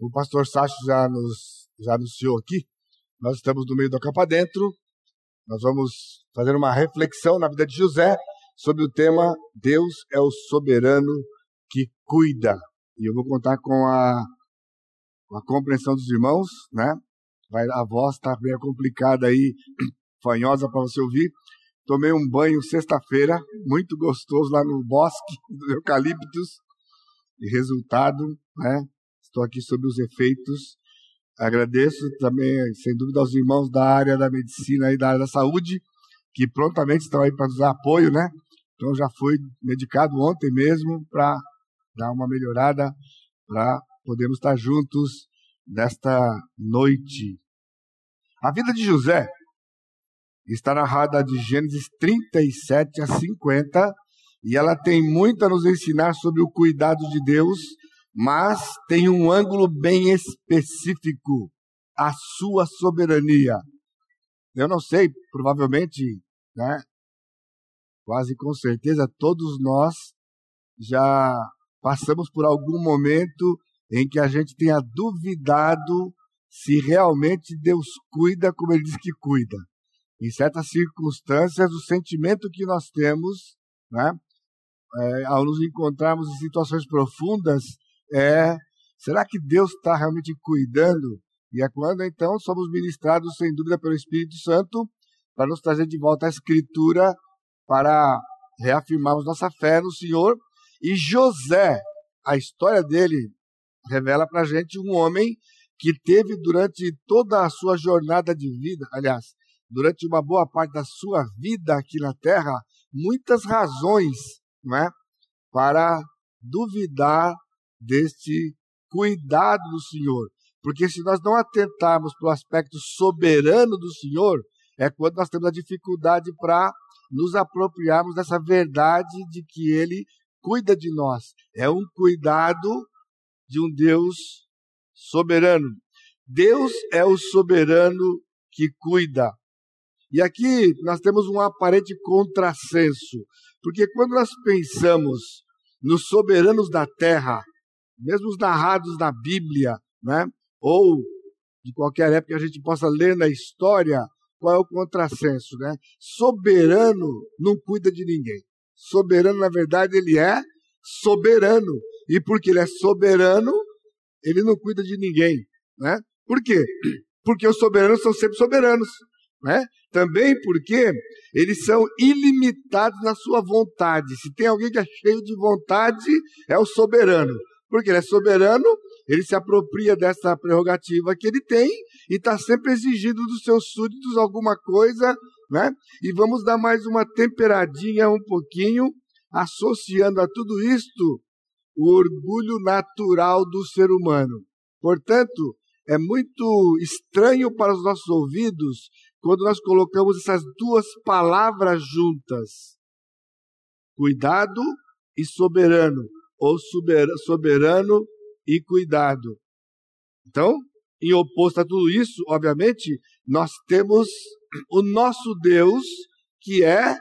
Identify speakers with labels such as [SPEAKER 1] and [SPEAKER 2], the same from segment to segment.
[SPEAKER 1] o pastor Sacho já nos já anunciou aqui, nós estamos no meio do Capa Dentro. Nós vamos fazer uma reflexão na vida de José sobre o tema Deus é o soberano que cuida. E eu vou contar com a, com a compreensão dos irmãos, né? Vai, a voz está meio complicada aí, fanhosa para você ouvir. Tomei um banho sexta-feira, muito gostoso lá no bosque do eucaliptus. E resultado, né? Estou aqui sobre os efeitos. Agradeço também, sem dúvida, aos irmãos da área da medicina e da área da saúde, que prontamente estão aí para nos dar apoio, né? Então já fui medicado ontem mesmo para dar uma melhorada, para podermos estar juntos nesta noite. A vida de José está narrada de Gênesis 37 a 50 e ela tem muito a nos ensinar sobre o cuidado de Deus mas tem um ângulo bem específico: a sua soberania. Eu não sei, provavelmente, né, quase com certeza, todos nós já passamos por algum momento em que a gente tenha duvidado se realmente Deus cuida como Ele diz que cuida. Em certas circunstâncias, o sentimento que nós temos, né, é, ao nos encontrarmos em situações profundas, é, será que Deus está realmente cuidando? E é quando então somos ministrados, sem dúvida, pelo Espírito Santo para nos trazer de volta a Escritura para reafirmarmos nossa fé no Senhor. E José, a história dele revela para a gente um homem que teve durante toda a sua jornada de vida, aliás, durante uma boa parte da sua vida aqui na Terra, muitas razões não é, para duvidar deste cuidado do Senhor. Porque se nós não atentarmos para o aspecto soberano do Senhor, é quando nós temos a dificuldade para nos apropriarmos dessa verdade de que Ele cuida de nós. É um cuidado de um Deus soberano. Deus é o soberano que cuida. E aqui nós temos um aparente contrassenso, porque quando nós pensamos nos soberanos da terra, mesmo os narrados na Bíblia, né? ou de qualquer época a gente possa ler na história, qual é o contrassenso, né? Soberano não cuida de ninguém. Soberano, na verdade, ele é soberano. E porque ele é soberano, ele não cuida de ninguém, né? Por quê? Porque os soberanos são sempre soberanos, né? Também porque eles são ilimitados na sua vontade. Se tem alguém que é cheio de vontade, é o soberano. Porque ele é soberano, ele se apropria dessa prerrogativa que ele tem e está sempre exigindo dos seus súditos alguma coisa, né? E vamos dar mais uma temperadinha um pouquinho, associando a tudo isto o orgulho natural do ser humano. Portanto, é muito estranho para os nossos ouvidos quando nós colocamos essas duas palavras juntas: cuidado e soberano ou soberano e cuidado. Então, em oposto a tudo isso, obviamente, nós temos o nosso Deus, que é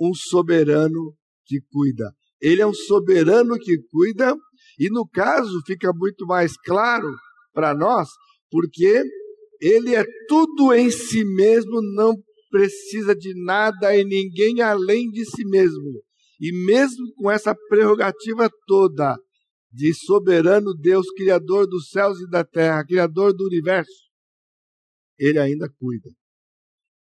[SPEAKER 1] um soberano que cuida. Ele é um soberano que cuida, e no caso fica muito mais claro para nós, porque ele é tudo em si mesmo, não precisa de nada e ninguém além de si mesmo. E mesmo com essa prerrogativa toda de soberano Deus, Criador dos céus e da terra, Criador do universo, ele ainda cuida.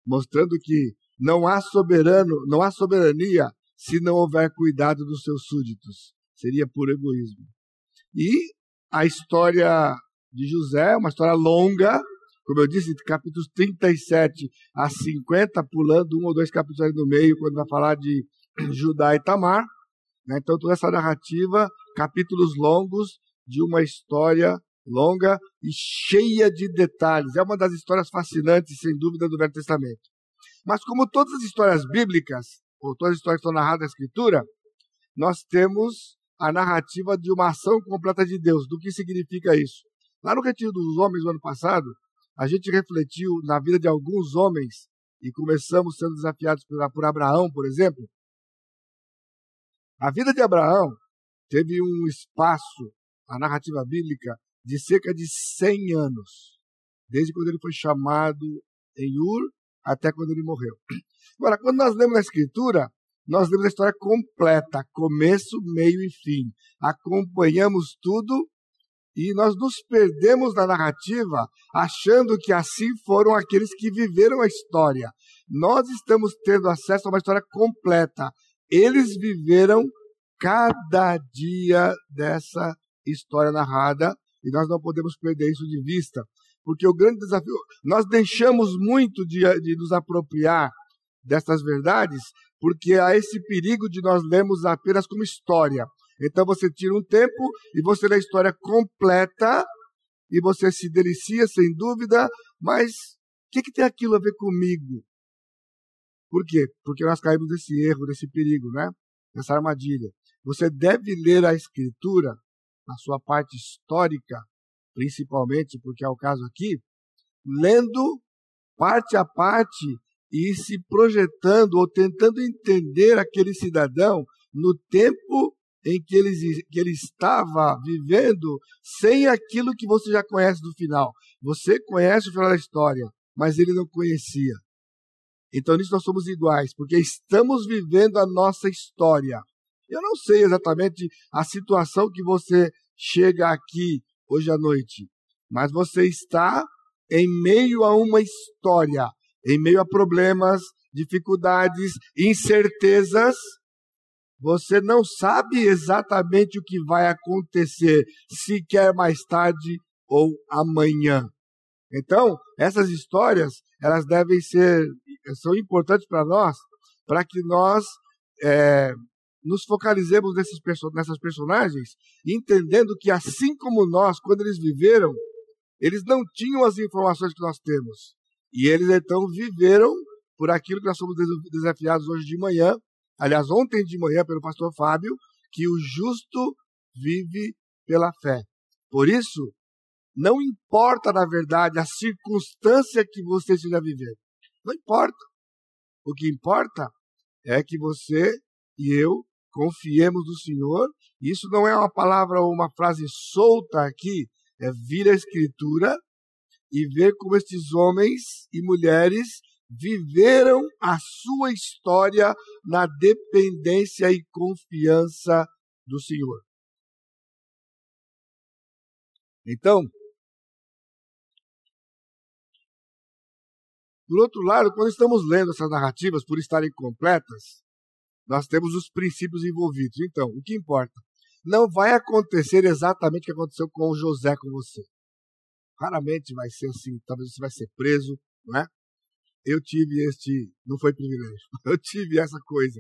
[SPEAKER 1] Mostrando que não há soberano, não há soberania se não houver cuidado dos seus súditos. Seria puro egoísmo. E a história de José é uma história longa, como eu disse, de capítulos 37 a 50, pulando um ou dois capítulos ali no meio, quando vai falar de Judá e Tamar. Né? Então, toda essa narrativa, capítulos longos de uma história longa e cheia de detalhes. É uma das histórias fascinantes, sem dúvida, do Velho Testamento. Mas, como todas as histórias bíblicas, ou todas as histórias que estão narradas na Escritura, nós temos a narrativa de uma ação completa de Deus. Do que significa isso? Lá no Retiro dos Homens, no ano passado, a gente refletiu na vida de alguns homens e começamos sendo desafiados por, por Abraão, por exemplo, a vida de Abraão teve um espaço, a narrativa bíblica, de cerca de 100 anos, desde quando ele foi chamado em Ur até quando ele morreu. Agora, quando nós lemos a Escritura, nós lemos a história completa, começo, meio e fim. Acompanhamos tudo e nós nos perdemos na narrativa achando que assim foram aqueles que viveram a história. Nós estamos tendo acesso a uma história completa. Eles viveram cada dia dessa história narrada e nós não podemos perder isso de vista. Porque o grande desafio, nós deixamos muito de, de nos apropriar dessas verdades, porque há esse perigo de nós lermos apenas como história. Então você tira um tempo e você lê a história completa e você se delicia sem dúvida, mas o que, que tem aquilo a ver comigo? Por quê? Porque nós caímos nesse erro, nesse perigo, né? Nessa armadilha. Você deve ler a escritura, na sua parte histórica, principalmente, porque é o caso aqui, lendo parte a parte e se projetando ou tentando entender aquele cidadão no tempo em que ele, que ele estava vivendo sem aquilo que você já conhece do final. Você conhece o final da história, mas ele não conhecia. Então nisso nós somos iguais, porque estamos vivendo a nossa história. Eu não sei exatamente a situação que você chega aqui hoje à noite, mas você está em meio a uma história, em meio a problemas, dificuldades, incertezas, você não sabe exatamente o que vai acontecer, sequer mais tarde ou amanhã. Então, essas histórias, elas devem ser, são importantes para nós, para que nós é, nos focalizemos nesses, nessas personagens, entendendo que assim como nós, quando eles viveram, eles não tinham as informações que nós temos. E eles então viveram por aquilo que nós somos desafiados hoje de manhã, aliás, ontem de manhã pelo pastor Fábio, que o justo vive pela fé. Por isso, não importa, na verdade, a circunstância que você esteja vivendo. Não importa. O que importa é que você e eu confiemos no Senhor. Isso não é uma palavra ou uma frase solta aqui, é vir à Escritura e ver como estes homens e mulheres viveram a sua história na dependência e confiança do Senhor. Então, por outro lado, quando estamos lendo essas narrativas, por estarem completas, nós temos os princípios envolvidos. Então, o que importa? Não vai acontecer exatamente o que aconteceu com o José com você. Raramente vai ser assim, talvez você vai ser preso, não é? Eu tive este, não foi privilégio, eu tive essa coisa.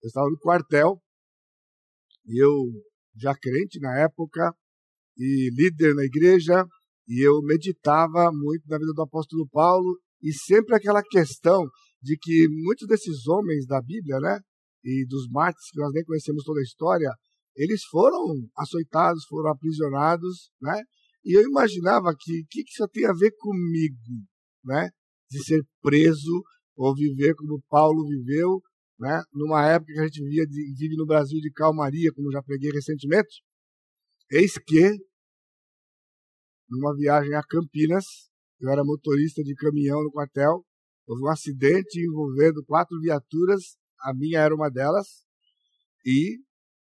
[SPEAKER 1] Eu estava no quartel, e eu já crente na época, e líder na igreja, e eu meditava muito na vida do apóstolo Paulo, e sempre aquela questão de que muitos desses homens da Bíblia, né, e dos mártires que nós nem conhecemos toda a história, eles foram açoitados, foram aprisionados, né? E eu imaginava que o que, que isso tem a ver comigo, né? De ser preso ou viver como Paulo viveu, né? Numa época que a gente vivia de, vive no Brasil de calmaria, como já preguei recentemente. Eis que, numa viagem a Campinas, eu era motorista de caminhão no quartel, houve um acidente envolvendo quatro viaturas, a minha era uma delas, e,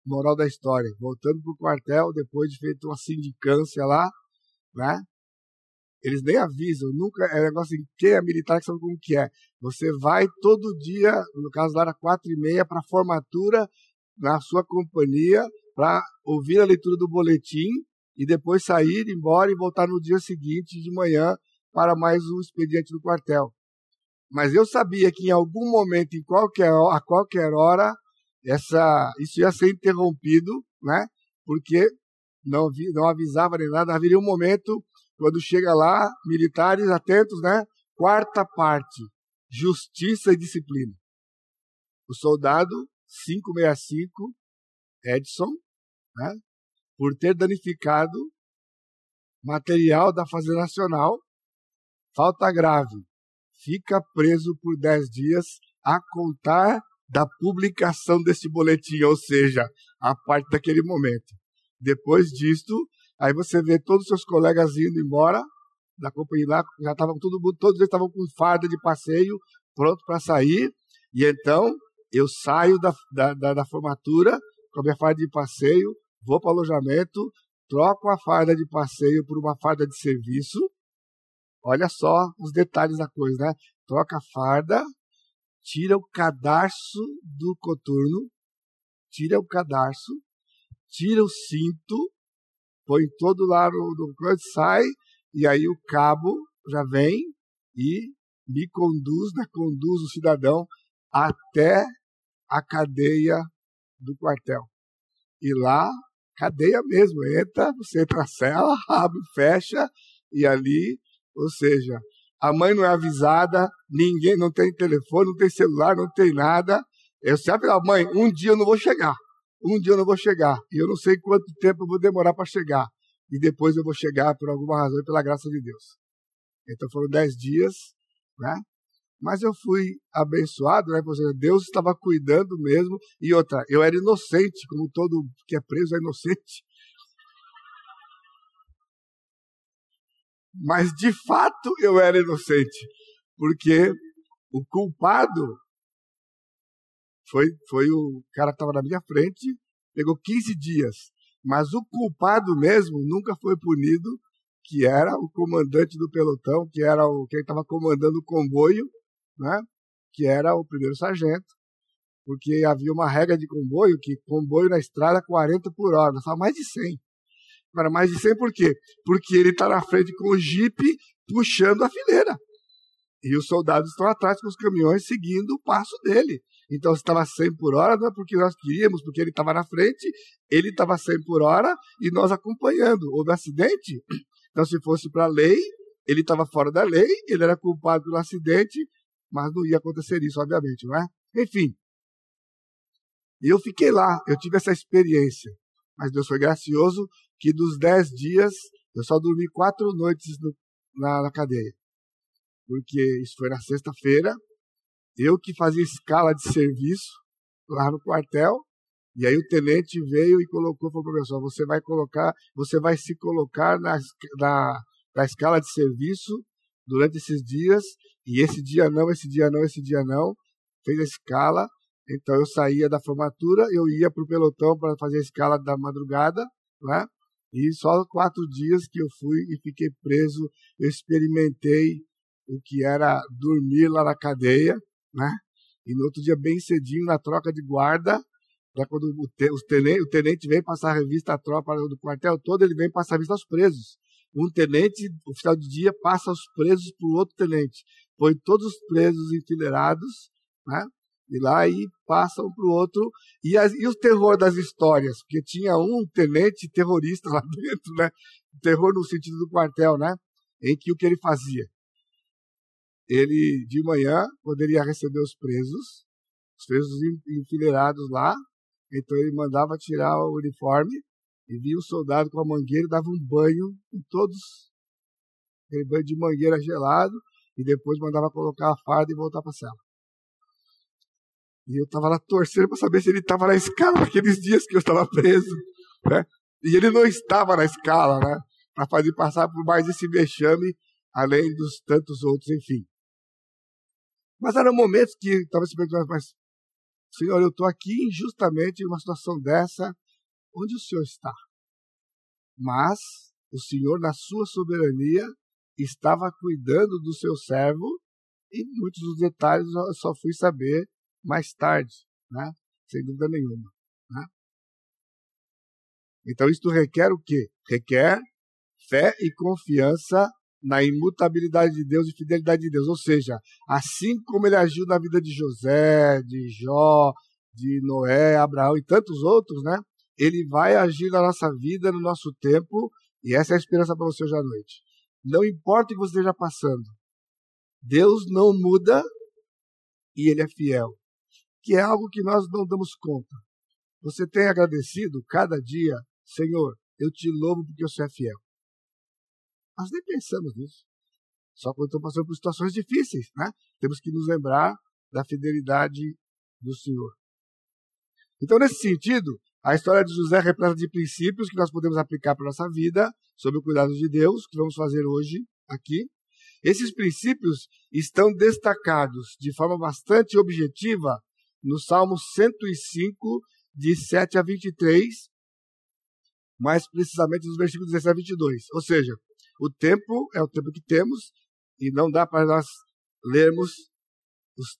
[SPEAKER 1] moral da história, voltando para o quartel, depois de feito uma sindicância lá, né? Eles nem avisam, nunca é negócio assim, quem é militar que sabe como que é. Você vai todo dia, no caso lá era quatro e meia, para formatura na sua companhia, para ouvir a leitura do boletim e depois sair, embora e voltar no dia seguinte de manhã para mais um expediente do quartel. Mas eu sabia que em algum momento, em qualquer, a qualquer hora, essa, isso ia ser interrompido, né? Porque não, não avisava nem nada. Haveria um momento, quando chega lá, militares atentos, né? Quarta parte, justiça e disciplina. O soldado 565, Edson, né? Por ter danificado material da Fazenda Nacional, falta grave, fica preso por 10 dias a contar da publicação deste boletim, ou seja, a parte daquele momento. Depois disto, Aí você vê todos os seus colegas indo embora da companhia lá, já estavam todo mundo, todos eles estavam com farda de passeio, pronto para sair. E então eu saio da, da, da, da formatura com a minha farda de passeio, vou para o alojamento, troco a farda de passeio por uma farda de serviço. Olha só os detalhes da coisa, né? Troca a farda, tira o cadarço do coturno, tira o cadarço, tira o cinto, põe todo lá no, no sai, e aí o cabo já vem e me conduz, né, conduz o cidadão até a cadeia do quartel. E lá, cadeia mesmo, entra, você entra na cela, abre, fecha, e ali, ou seja, a mãe não é avisada, ninguém não tem telefone, não tem celular, não tem nada. Eu sempre falo, mãe, um dia eu não vou chegar. Um dia eu não vou chegar. E eu não sei quanto tempo eu vou demorar para chegar. E depois eu vou chegar por alguma razão e pela graça de Deus. Então foram dez dias, né? Mas eu fui abençoado, né? Porque Deus estava cuidando mesmo. E outra, eu era inocente, como todo que é preso é inocente. Mas de fato eu era inocente, porque o culpado foi, foi o cara que estava na minha frente, pegou 15 dias. Mas o culpado mesmo nunca foi punido, que era o comandante do pelotão, que era o quem estava comandando o comboio, né? que era o primeiro sargento, porque havia uma regra de comboio que comboio na estrada 40 por hora, só mais de 100. Para mais de 100 por quê? Porque ele está na frente com o jipe puxando a fileira. E os soldados estão atrás com os caminhões seguindo o passo dele. Então, se estava 100 por hora, não é porque nós queríamos, porque ele estava na frente, ele estava 100 por hora e nós acompanhando. Houve acidente? Então, se fosse para a lei, ele estava fora da lei, ele era culpado pelo acidente, mas não ia acontecer isso, obviamente, não é? Enfim. Eu fiquei lá, eu tive essa experiência. Mas Deus foi gracioso que dos dez dias eu só dormi quatro noites no, na, na cadeia. Porque isso foi na sexta-feira, eu que fazia escala de serviço lá no quartel, e aí o tenente veio e colocou o professor, você vai colocar, você vai se colocar na, na, na escala de serviço durante esses dias, e esse dia não, esse dia não, esse dia não, fez a escala, então eu saía da formatura, eu ia para o pelotão para fazer a escala da madrugada, né? E só quatro dias que eu fui e fiquei preso, eu experimentei o que era dormir lá na cadeia, né? E no outro dia, bem cedinho, na troca de guarda, para quando o, tenente, o tenente vem passar a revista à tropa do quartel todo, ele vem passar a revista aos presos. Um tenente, oficial de dia, passa os presos para o outro tenente. Põe todos os presos enfileirados, né? E lá e passa um para o outro. E, as, e o terror das histórias? Porque tinha um tenente terrorista lá dentro, né? Terror no sentido do quartel, né? Em que o que ele fazia? Ele, de manhã, poderia receber os presos, os presos enfileirados lá. Então ele mandava tirar o uniforme e via o soldado com a mangueira dava um banho em todos. Aquele banho de mangueira gelado. E depois mandava colocar a farda e voltar para a cela. E eu estava lá torcendo para saber se ele estava na escala naqueles dias que eu estava preso. Né? E ele não estava na escala, né? Para fazer passar por mais esse vexame, além dos tantos outros, enfim. Mas eram momentos que talvez se perguntando, mas, Senhor, eu estou aqui injustamente em uma situação dessa, onde o Senhor está? Mas o Senhor, na sua soberania, estava cuidando do seu servo e muitos dos detalhes eu só fui saber mais tarde, né? sem dúvida nenhuma. Né? Então, isto requer o quê? Requer fé e confiança na imutabilidade de Deus e fidelidade de Deus. Ou seja, assim como ele agiu na vida de José, de Jó, de Noé, Abraão e tantos outros, né? Ele vai agir na nossa vida, no nosso tempo, e essa é a esperança para você hoje à noite. Não importa o que você esteja passando, Deus não muda e Ele é fiel que é algo que nós não damos conta. Você tem agradecido cada dia, Senhor, eu te louvo porque você é fiel. Nós nem pensamos nisso. Só quando estamos passando por situações difíceis, né? Temos que nos lembrar da fidelidade do Senhor. Então, nesse sentido, A história de José repleta de princípios que nós podemos aplicar para a nossa vida, sob o cuidado de Deus, que vamos fazer hoje aqui. Esses princípios estão destacados de forma bastante objetiva no Salmo 105, de 7 a 23, mais precisamente nos versículos 17 a 22. Ou seja, o tempo é o tempo que temos e não dá para nós lermos os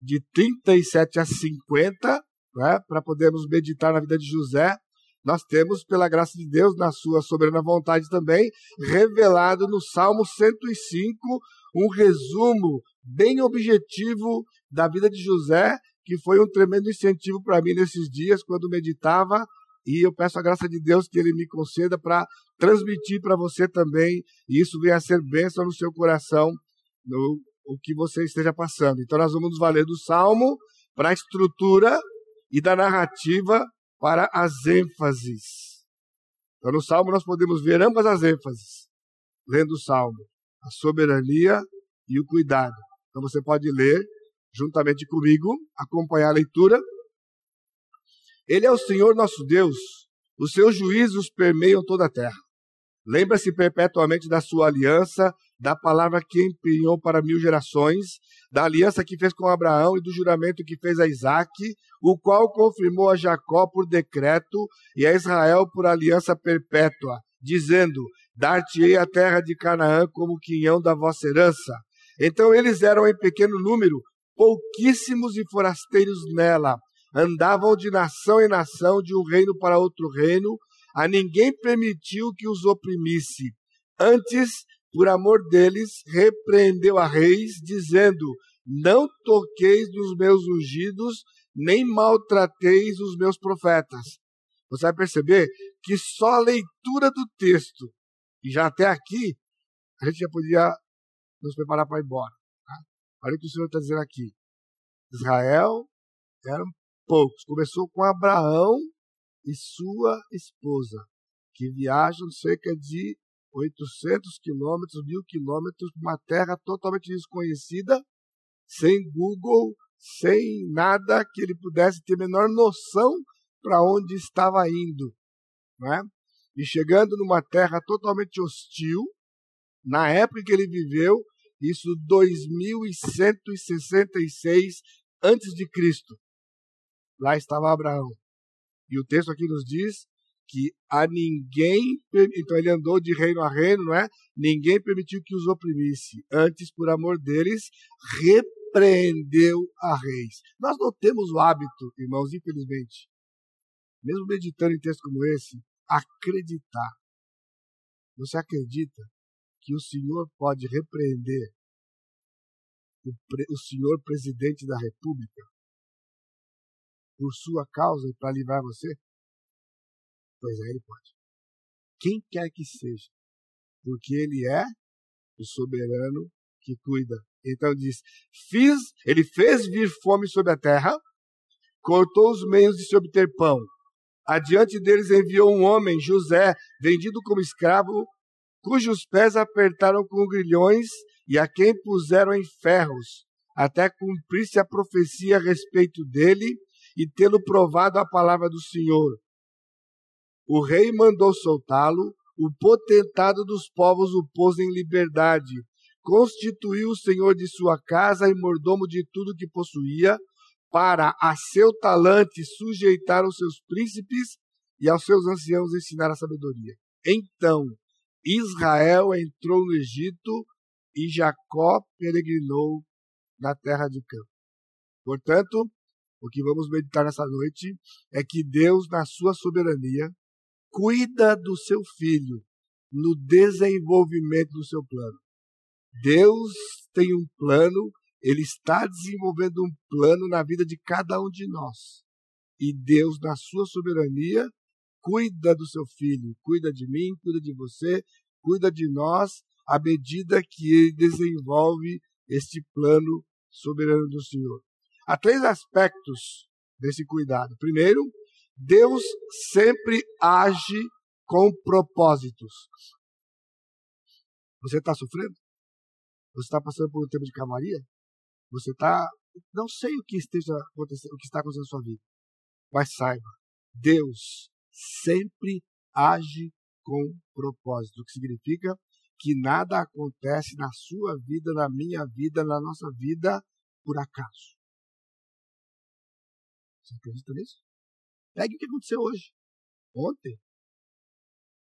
[SPEAKER 1] de 37 a 50 né, para podermos meditar na vida de José, nós temos, pela graça de Deus, na sua soberana vontade também, revelado no Salmo 105, um resumo bem objetivo da vida de José, que foi um tremendo incentivo para mim nesses dias, quando meditava, e eu peço a graça de Deus que Ele me conceda para transmitir para você também, e isso venha a ser bênção no seu coração, no o que você esteja passando. Então, nós vamos nos valer do Salmo para a estrutura e da narrativa para as ênfases. Então, no Salmo nós podemos ver ambas as ênfases, lendo o Salmo, a soberania e o cuidado. Então, você pode ler juntamente comigo, acompanhar a leitura. Ele é o Senhor nosso Deus, os seus juízos permeiam toda a terra. Lembra-se perpetuamente da sua aliança, da palavra que empenhou para mil gerações, da aliança que fez com Abraão e do juramento que fez a Isaac, o qual confirmou a Jacó por decreto e a Israel por aliança perpétua, dizendo: Dar-te-ei a terra de Canaã como quinhão da vossa herança. Então eles eram em pequeno número, pouquíssimos e forasteiros nela. Andavam de nação em nação, de um reino para outro reino, a ninguém permitiu que os oprimisse. Antes, por amor deles, repreendeu a reis, dizendo: Não toqueis nos meus ungidos, nem maltrateis os meus profetas. Você vai perceber que só a leitura do texto, e já até aqui, a gente já podia nos preparar para ir embora. Tá? Olha o que o Senhor está dizendo aqui. Israel eram poucos. Começou com Abraão e sua esposa, que viajam cerca de 800 quilômetros, mil quilômetros, uma terra totalmente desconhecida, sem Google, sem nada que ele pudesse ter menor noção para onde estava indo. Né? E chegando numa terra totalmente hostil, na época que ele viveu, isso 2166 antes de Cristo. Lá estava Abraão. E o texto aqui nos diz que a ninguém, então ele andou de reino a reino, não é? Ninguém permitiu que os oprimisse. Antes, por amor deles, repreendeu a reis. Nós não temos o hábito, irmãos, infelizmente, mesmo meditando em textos como esse, acreditar. Você acredita que o Senhor pode repreender o, o senhor presidente da República por sua causa e para livrar você? Pois é, ele pode. Quem quer que seja, porque ele é o soberano que cuida. Então diz: fiz, ele fez vir fome sobre a terra, cortou os meios de se obter pão. Adiante deles enviou um homem, José, vendido como escravo, cujos pés apertaram com grilhões e a quem puseram em ferros, até cumprir-se a profecia a respeito dele e tê-lo provado a palavra do Senhor. O rei mandou soltá-lo, o potentado dos povos o pôs em liberdade, constituiu o senhor de sua casa e mordomo de tudo que possuía, para a seu talante sujeitar os seus príncipes e aos seus anciãos ensinar a sabedoria. Então, Israel entrou no Egito e Jacó peregrinou na terra de campo. Portanto, o que vamos meditar nessa noite é que Deus, na sua soberania, cuida do seu filho no desenvolvimento do seu plano. Deus tem um plano, ele está desenvolvendo um plano na vida de cada um de nós. E Deus, na sua soberania, cuida do seu filho, cuida de mim, cuida de você, cuida de nós, à medida que ele desenvolve este plano soberano do Senhor. Há três aspectos desse cuidado. Primeiro, Deus sempre age com propósitos. Você está sofrendo? Você está passando por um tempo de calmaria? Você está. Não sei o que esteja acontecendo, o que está acontecendo na sua vida. Mas saiba, Deus sempre age com propósito, o que significa que nada acontece na sua vida, na minha vida, na nossa vida por acaso. Você acredita nisso? Pegue o que aconteceu hoje, ontem.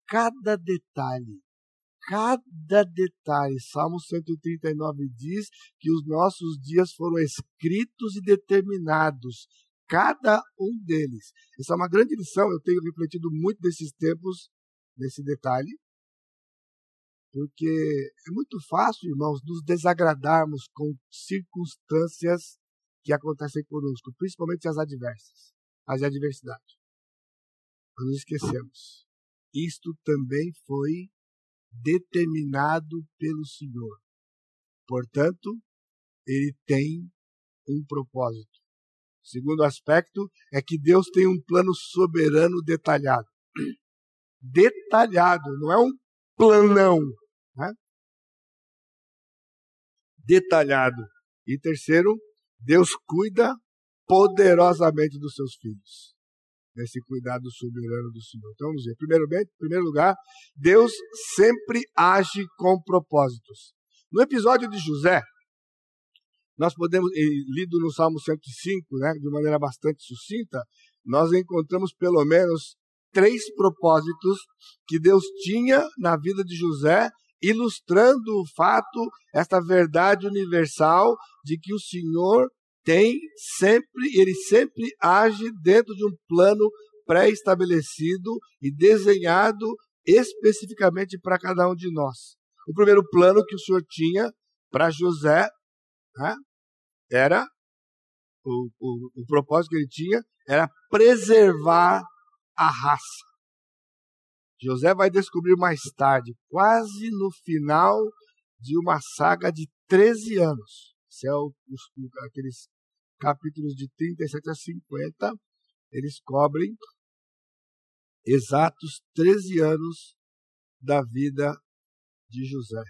[SPEAKER 1] Cada detalhe, cada detalhe. Salmo 139 diz que os nossos dias foram escritos e determinados, cada um deles. Essa é uma grande lição, eu tenho refletido muito nesses tempos, nesse detalhe, porque é muito fácil, irmãos, nos desagradarmos com circunstâncias que acontecem conosco, principalmente as adversas, as adversidades. Nós nos esquecemos. Isto também foi determinado pelo Senhor. Portanto, ele tem um propósito. Segundo aspecto é que Deus tem um plano soberano detalhado. Detalhado, não é um planão. Né? Detalhado. E terceiro, Deus cuida poderosamente dos seus filhos. Nesse cuidado soberano do Senhor. Então vamos ver. Primeiramente, em primeiro lugar, Deus sempre age com propósitos. No episódio de José, nós podemos, lido no Salmo 105, né, de maneira bastante sucinta, nós encontramos pelo menos três propósitos que Deus tinha na vida de José, ilustrando o fato, esta verdade universal de que o Senhor tem sempre, ele sempre age dentro de um plano pré-estabelecido e desenhado especificamente para cada um de nós. O primeiro plano que o Senhor tinha para José né, era o, o, o propósito que ele tinha era preservar a raça. José vai descobrir mais tarde, quase no final de uma saga de 13 anos. O, os, aqueles capítulos de 37 a 50, eles cobrem exatos 13 anos da vida de José.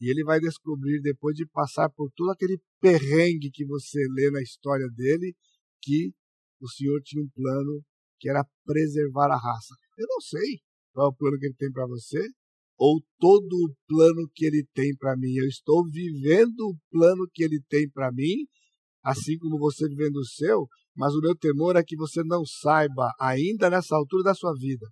[SPEAKER 1] E ele vai descobrir, depois de passar por todo aquele perrengue que você lê na história dele, que o Senhor tinha um plano que era preservar a raça. Eu não sei qual é o plano que ele tem para você, ou todo o plano que ele tem para mim. Eu estou vivendo o plano que ele tem para mim, assim como você vivendo o seu, mas o meu temor é que você não saiba, ainda nessa altura da sua vida,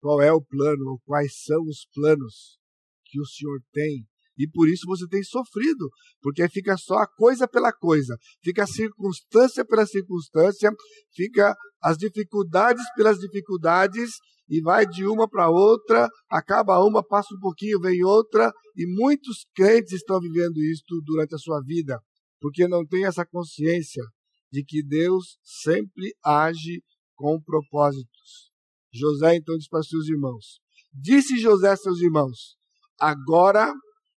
[SPEAKER 1] qual é o plano, ou quais são os planos que o Senhor tem. E por isso você tem sofrido, porque fica só a coisa pela coisa, fica a circunstância pela circunstância, fica as dificuldades pelas dificuldades, e vai de uma para outra, acaba uma, passa um pouquinho, vem outra, e muitos crentes estão vivendo isto durante a sua vida, porque não tem essa consciência de que Deus sempre age com propósitos. José então disse para seus irmãos: Disse José a seus irmãos: Agora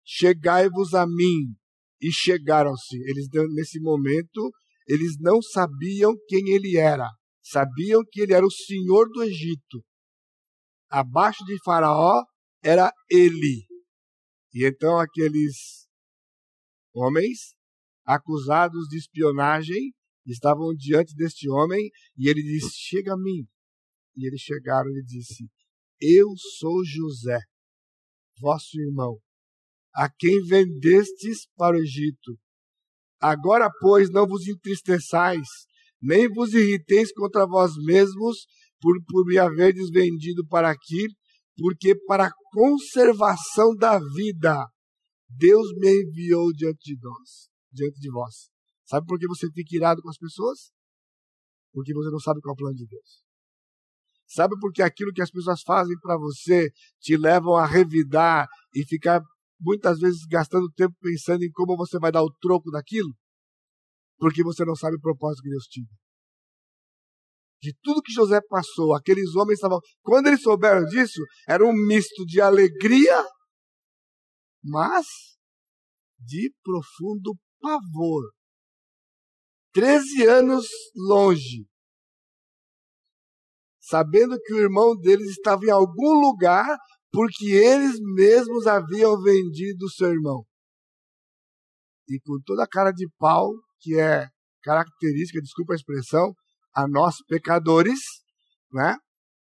[SPEAKER 1] chegai-vos a mim. E chegaram-se. Eles nesse momento, eles não sabiam quem ele era. Sabiam que ele era o senhor do Egito. Abaixo de Faraó era ele. E então aqueles homens acusados de espionagem estavam diante deste homem e ele disse: Chega a mim. E eles chegaram e disse: Eu sou José, vosso irmão, a quem vendestes para o Egito. Agora, pois, não vos entristeçais, nem vos irriteis contra vós mesmos por, por me haverdes vendido para aqui, porque para a conservação da vida Deus me enviou diante de nós, diante de vós. Sabe por que você fica irado com as pessoas? Porque você não sabe qual é o plano de Deus. Sabe por que aquilo que as pessoas fazem para você te levam a revidar e ficar muitas vezes gastando tempo pensando em como você vai dar o troco daquilo? Porque você não sabe o propósito que Deus tinha. De tudo que José passou, aqueles homens estavam. Quando eles souberam disso, era um misto de alegria, mas de profundo pavor. Treze anos longe, sabendo que o irmão deles estava em algum lugar porque eles mesmos haviam vendido o seu irmão. E com toda a cara de pau, que é característica, desculpa a expressão, a nós pecadores, né?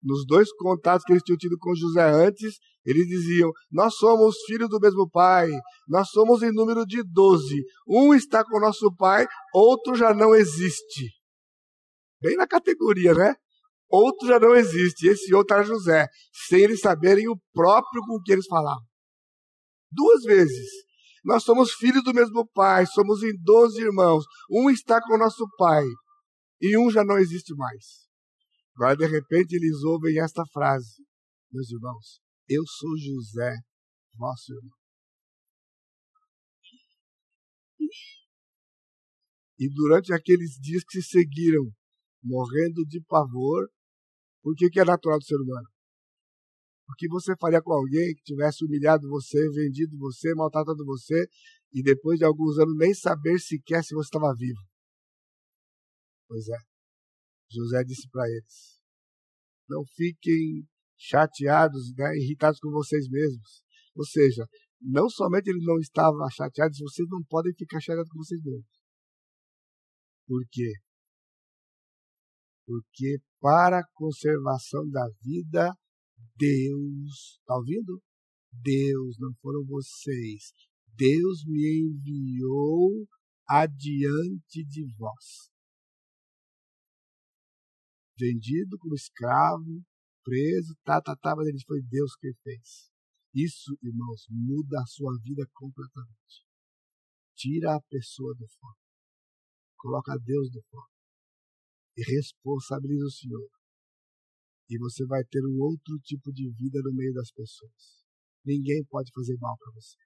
[SPEAKER 1] Nos dois contatos que eles tinham tido com José antes, eles diziam: Nós somos filhos do mesmo pai, nós somos em número de doze. Um está com nosso pai, outro já não existe. Bem na categoria, né? Outro já não existe. Esse outro era José, sem eles saberem o próprio com que eles falavam. Duas vezes. Nós somos filhos do mesmo pai, somos em doze irmãos. Um está com nosso pai e um já não existe mais. Agora, de repente, eles ouvem esta frase: Meus irmãos, eu sou José, vosso irmão. E durante aqueles dias que se seguiram, morrendo de pavor, por que, que é natural do ser humano? O que você faria com alguém que tivesse humilhado você, vendido você, maltratado você, e depois de alguns anos nem saber sequer se você estava vivo? Pois é. José disse para eles: Não fiquem chateados, né, irritados com vocês mesmos. Ou seja, não somente ele não estava chateado, vocês não podem ficar chateados com vocês mesmos. Por quê? Porque para a conservação da vida, Deus, está ouvindo? Deus, não foram vocês. Deus me enviou adiante de vós vendido como escravo, preso, tá, tá, tá, mas ele foi Deus quem fez. Isso, irmãos, muda a sua vida completamente. Tira a pessoa do foco. Coloca Deus do foco. E responsabiliza o Senhor. E você vai ter um outro tipo de vida no meio das pessoas. Ninguém pode fazer mal para você.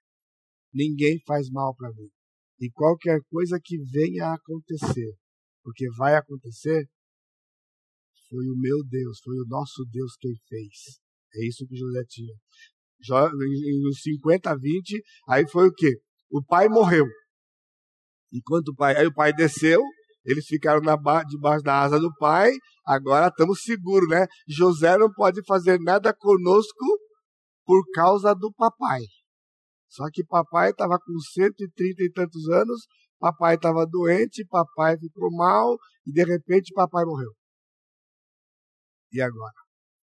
[SPEAKER 1] Ninguém faz mal para mim. E qualquer coisa que venha a acontecer, porque vai acontecer, foi o meu Deus, foi o nosso Deus quem fez. É isso que José tinha. Nos 50, 20, aí foi o quê? O pai morreu. Enquanto o pai, aí o pai desceu, eles ficaram na, debaixo da asa do pai, agora estamos seguros, né? José não pode fazer nada conosco por causa do papai. Só que papai estava com 130 e tantos anos, papai estava doente, papai ficou mal e de repente papai morreu. E agora?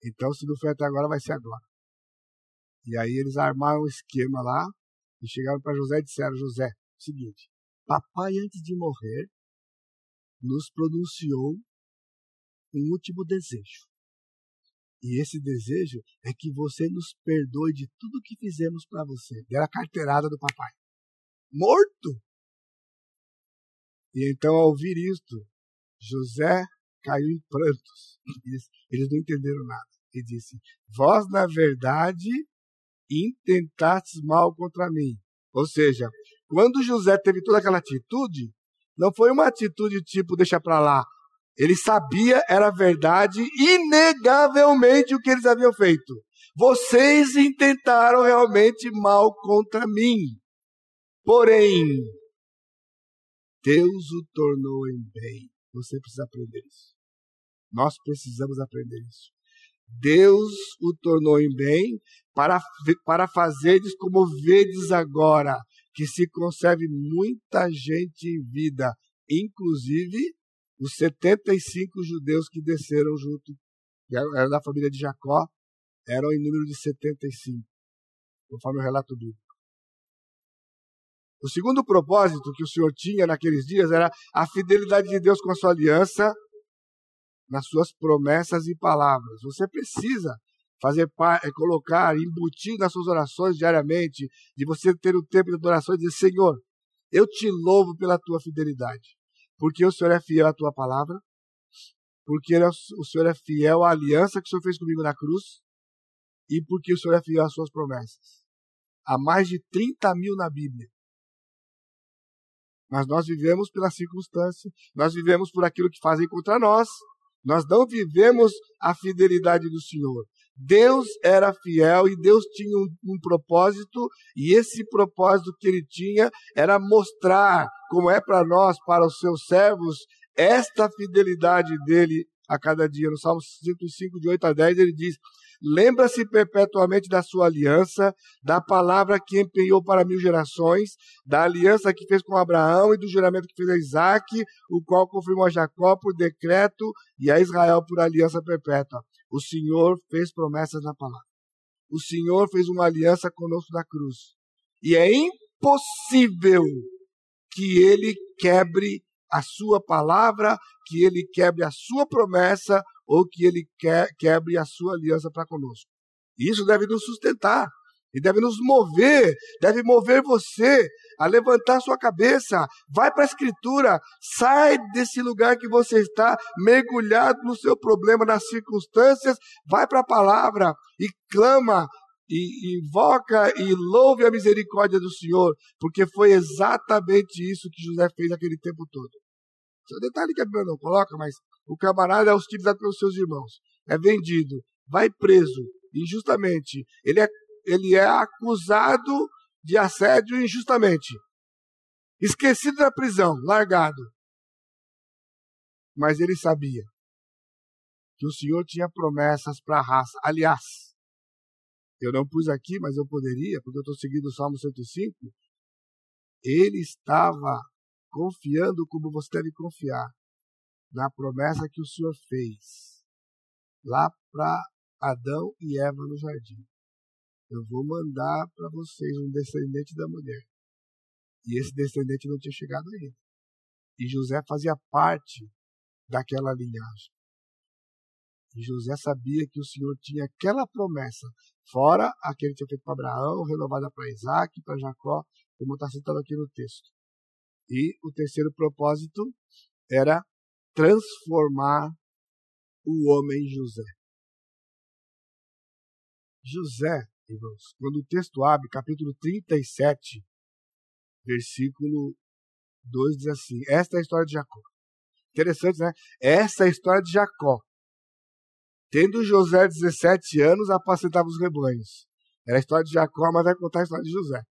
[SPEAKER 1] Então, se não foi até agora, vai ser agora. E aí eles armaram um esquema lá e chegaram para José e disseram: José, seguinte, papai, antes de morrer, nos pronunciou um último desejo. E esse desejo é que você nos perdoe de tudo que fizemos para você. Deram a carteirada do papai. Morto! E então, ao ouvir isto, José caiu em prantos. Eles, eles não entenderam nada. Ele disse: Vós, na verdade, intentastes mal contra mim. Ou seja, quando José teve toda aquela atitude, não foi uma atitude tipo deixa para lá. Ele sabia, era verdade, inegavelmente o que eles haviam feito. Vocês intentaram realmente mal contra mim. Porém, Deus o tornou em bem. Você precisa aprender isso. Nós precisamos aprender isso. Deus o tornou em bem para, para fazeres como vedes agora, que se conserve muita gente em vida, inclusive os 75 judeus que desceram junto, que eram da família de Jacó, eram em número de 75, conforme o relato bíblico. O segundo propósito que o Senhor tinha naqueles dias era a fidelidade de Deus com a sua aliança nas suas promessas e palavras. Você precisa fazer é, colocar, embutir nas suas orações diariamente, de você ter o tempo de adoração e dizer, Senhor, eu te louvo pela tua fidelidade, porque o Senhor é fiel à tua palavra, porque é o Senhor é fiel à aliança que o Senhor fez comigo na cruz, e porque o Senhor é fiel às suas promessas. Há mais de 30 mil na Bíblia. Mas nós vivemos pela circunstância, nós vivemos por aquilo que fazem contra nós, nós não vivemos a fidelidade do Senhor. Deus era fiel e Deus tinha um, um, propósito, e esse propósito que ele tinha era mostrar, como é para nós, para os seus servos, esta fidelidade dele a cada dia. No Salmo 105, de 8 a 10, ele diz: lembra-se perpetuamente da sua aliança, da palavra que empenhou para mil gerações, da aliança que fez com Abraão e do juramento que fez a Isaac, o qual confirmou a Jacó por decreto e a Israel por aliança perpétua. O Senhor fez promessas na palavra. O Senhor fez uma aliança conosco na cruz. E é impossível que ele quebre a sua palavra, que ele quebre a sua promessa ou que ele quebre a sua aliança para conosco. Isso deve nos sustentar e deve nos mover, deve mover você a levantar sua cabeça, vai para a Escritura, sai desse lugar que você está, mergulhado no seu problema, nas circunstâncias, vai para a palavra e clama, e invoca e louve a misericórdia do Senhor, porque foi exatamente isso que José fez aquele tempo todo. Esse é detalhe que a Bíblia não coloca, mas o camarada é hostilizado pelos seus irmãos, é vendido, vai preso injustamente, ele é, ele é acusado de assédio injustamente, esquecido da prisão, largado. Mas ele sabia que o Senhor tinha promessas para a raça. Aliás, eu não pus aqui, mas eu poderia, porque eu estou seguindo o Salmo 105. Ele estava confiando como você deve confiar na promessa que o Senhor fez lá para Adão e Eva no jardim. Eu vou mandar para vocês um descendente da mulher. E esse descendente não tinha chegado ainda. E José fazia parte daquela linhagem. E José sabia que o Senhor tinha aquela promessa, fora aquele que tinha feito para Abraão, renovada para Isaac, para Jacó, como está citado aqui no texto. E o terceiro propósito era transformar o homem José. José, irmãos, quando o texto abre, capítulo 37, versículo 2 diz assim: Esta é a história de Jacó. Interessante, né? Essa é a história de Jacó. Tendo José 17 anos, apacentava os rebanhos. Era a história de Jacó, mas vai contar a história de José.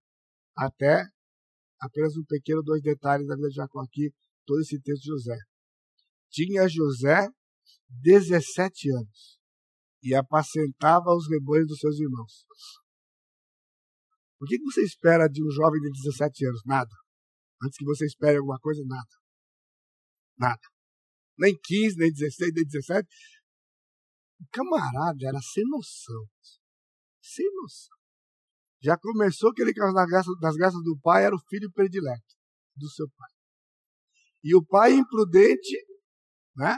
[SPEAKER 1] Até apenas um pequeno dois detalhes da vida de Jacó aqui, todo esse texto de José. Tinha José 17 anos e apacentava os rebanhos dos seus irmãos. O que você espera de um jovem de 17 anos? Nada. Antes que você espere alguma coisa, nada. Nada. Nem 15, nem 16, nem 17. Camarada era sem noção. Sem noção. Já começou que ele caiu nas graças, nas graças do pai, era o filho predileto do seu pai. E o pai imprudente, né?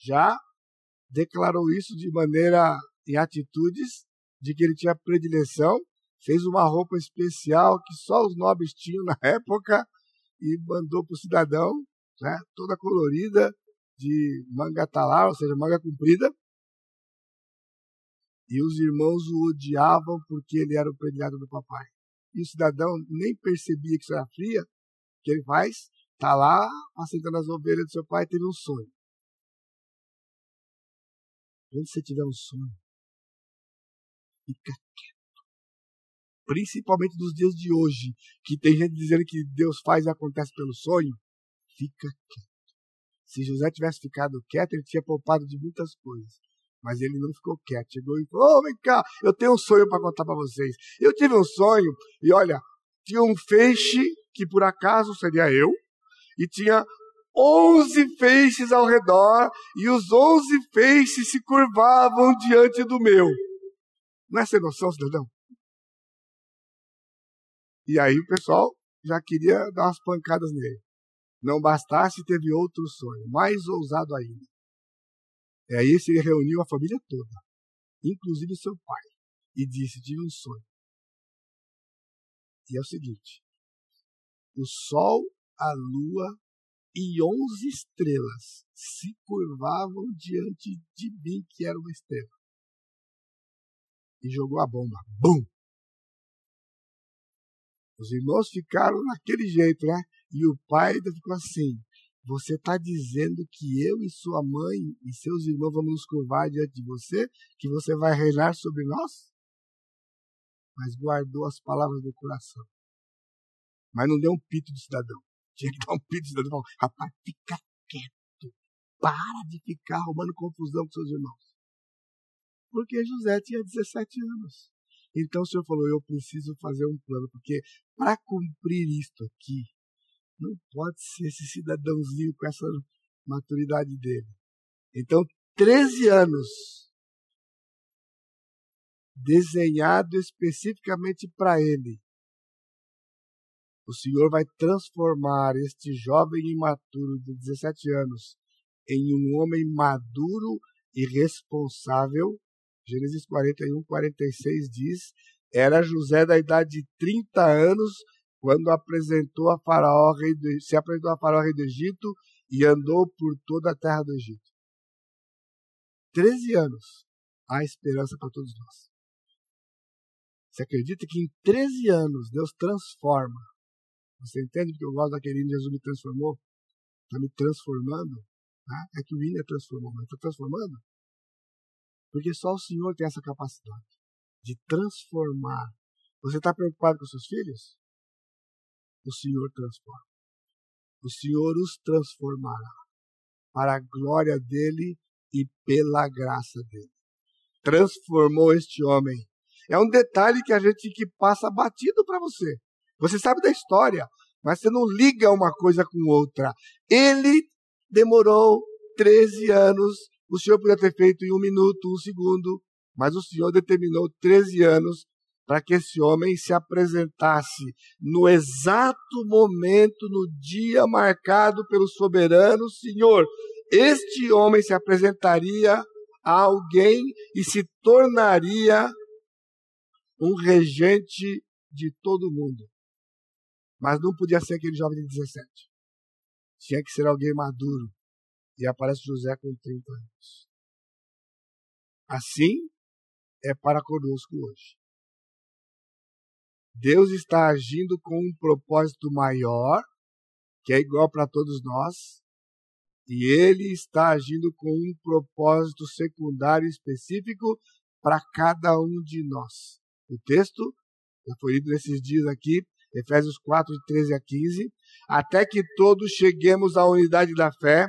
[SPEAKER 1] Já declarou isso de maneira em atitudes de que ele tinha predileção, fez uma roupa especial que só os nobres tinham na época e mandou para o cidadão, né, toda colorida, de manga talar, ou seja, manga comprida. E os irmãos o odiavam porque ele era o predilado do papai. E o cidadão nem percebia que isso era fria, que ele faz, está lá assentando as ovelhas do seu pai e teve um sonho. Quando você tiver um sonho, fica quieto. Principalmente nos dias de hoje, que tem gente dizendo que Deus faz e acontece pelo sonho, fica quieto. Se José tivesse ficado quieto, ele tinha poupado de muitas coisas. Mas ele não ficou quieto. Chegou e falou: oh, vem cá, eu tenho um sonho para contar para vocês. Eu tive um sonho, e olha, tinha um feixe, que por acaso seria eu, e tinha onze feixes ao redor, e os onze feixes se curvavam diante do meu. Não é sem noção, cidadão? E aí o pessoal já queria dar umas pancadas nele. Não bastasse, teve outro sonho, mais ousado ainda. E aí ele reuniu a família toda, inclusive seu pai, e disse: Tive um sonho. E é o seguinte: o sol, a lua e onze estrelas se curvavam diante de mim, que era uma estrela. E jogou a bomba. Bum! Os irmãos ficaram naquele jeito, né? E o pai ficou assim: Você está dizendo que eu e sua mãe e seus irmãos vamos nos curvar diante de você? Que você vai reinar sobre nós? Mas guardou as palavras do coração. Mas não deu um pito de cidadão. Tinha que dar um pito de cidadão. Falou, Rapaz, fica quieto. Para de ficar arrumando confusão com seus irmãos. Porque José tinha 17 anos. Então o Senhor falou: Eu preciso fazer um plano, porque para cumprir isto aqui, não pode ser esse cidadãozinho com essa maturidade dele. Então, 13 anos desenhado especificamente para ele. O Senhor vai transformar este jovem imaturo de 17 anos em um homem maduro e responsável. Gênesis 41, 46 diz: Era José da idade de 30 anos quando apresentou a Faraó, rei do, se apresentou a Faraó, rei do Egito, e andou por toda a terra do Egito. 13 anos. Há esperança para todos nós. Você acredita que em 13 anos Deus transforma? Você entende que eu gosto daquele hino Jesus me transformou? Está me transformando? Ah, é que o hino é transformou, mas está transformando? Porque só o Senhor tem essa capacidade de transformar. Você está preocupado com seus filhos? O Senhor transforma. O Senhor os transformará para a glória dele e pela graça dele. Transformou este homem. É um detalhe que a gente que passa batido para você. Você sabe da história, mas você não liga uma coisa com outra. Ele demorou 13 anos. O Senhor podia ter feito em um minuto, um segundo, mas o Senhor determinou 13 anos para que esse homem se apresentasse no exato momento, no dia marcado pelo soberano Senhor. Este homem se apresentaria a alguém e se tornaria um regente de todo mundo. Mas não podia ser aquele jovem de 17. Tinha que ser alguém maduro. E aparece José com 30 anos. Assim é para conosco hoje. Deus está agindo com um propósito maior, que é igual para todos nós, e ele está agindo com um propósito secundário específico para cada um de nós. O texto já foi lido nesses dias aqui, Efésios 4, de 13 a 15, até que todos cheguemos à unidade da fé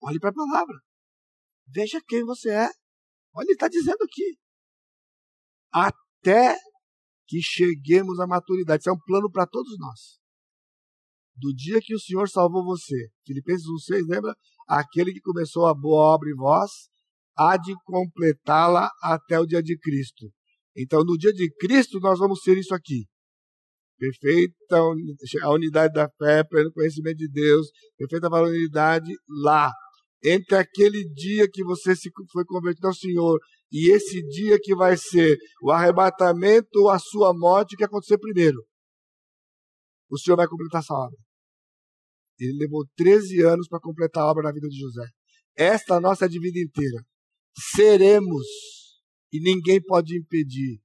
[SPEAKER 1] Olhe para a palavra. Veja quem você é. Olha, ele está dizendo aqui. Até que cheguemos à maturidade. Isso é um plano para todos nós. Do dia que o Senhor salvou você. Filipenses 1,6, lembra? Aquele que começou a boa obra em vós, há de completá-la até o dia de Cristo. Então, no dia de Cristo, nós vamos ser isso aqui. Perfeita a unidade da fé, pleno conhecimento de Deus, perfeita varonilidade lá entre aquele dia que você se foi convertido ao Senhor e esse dia que vai ser o arrebatamento ou a sua morte, o que acontecer primeiro? O Senhor vai completar essa obra. Ele levou 13 anos para completar a obra na vida de José. Esta é nossa de vida inteira. Seremos, e ninguém pode impedir,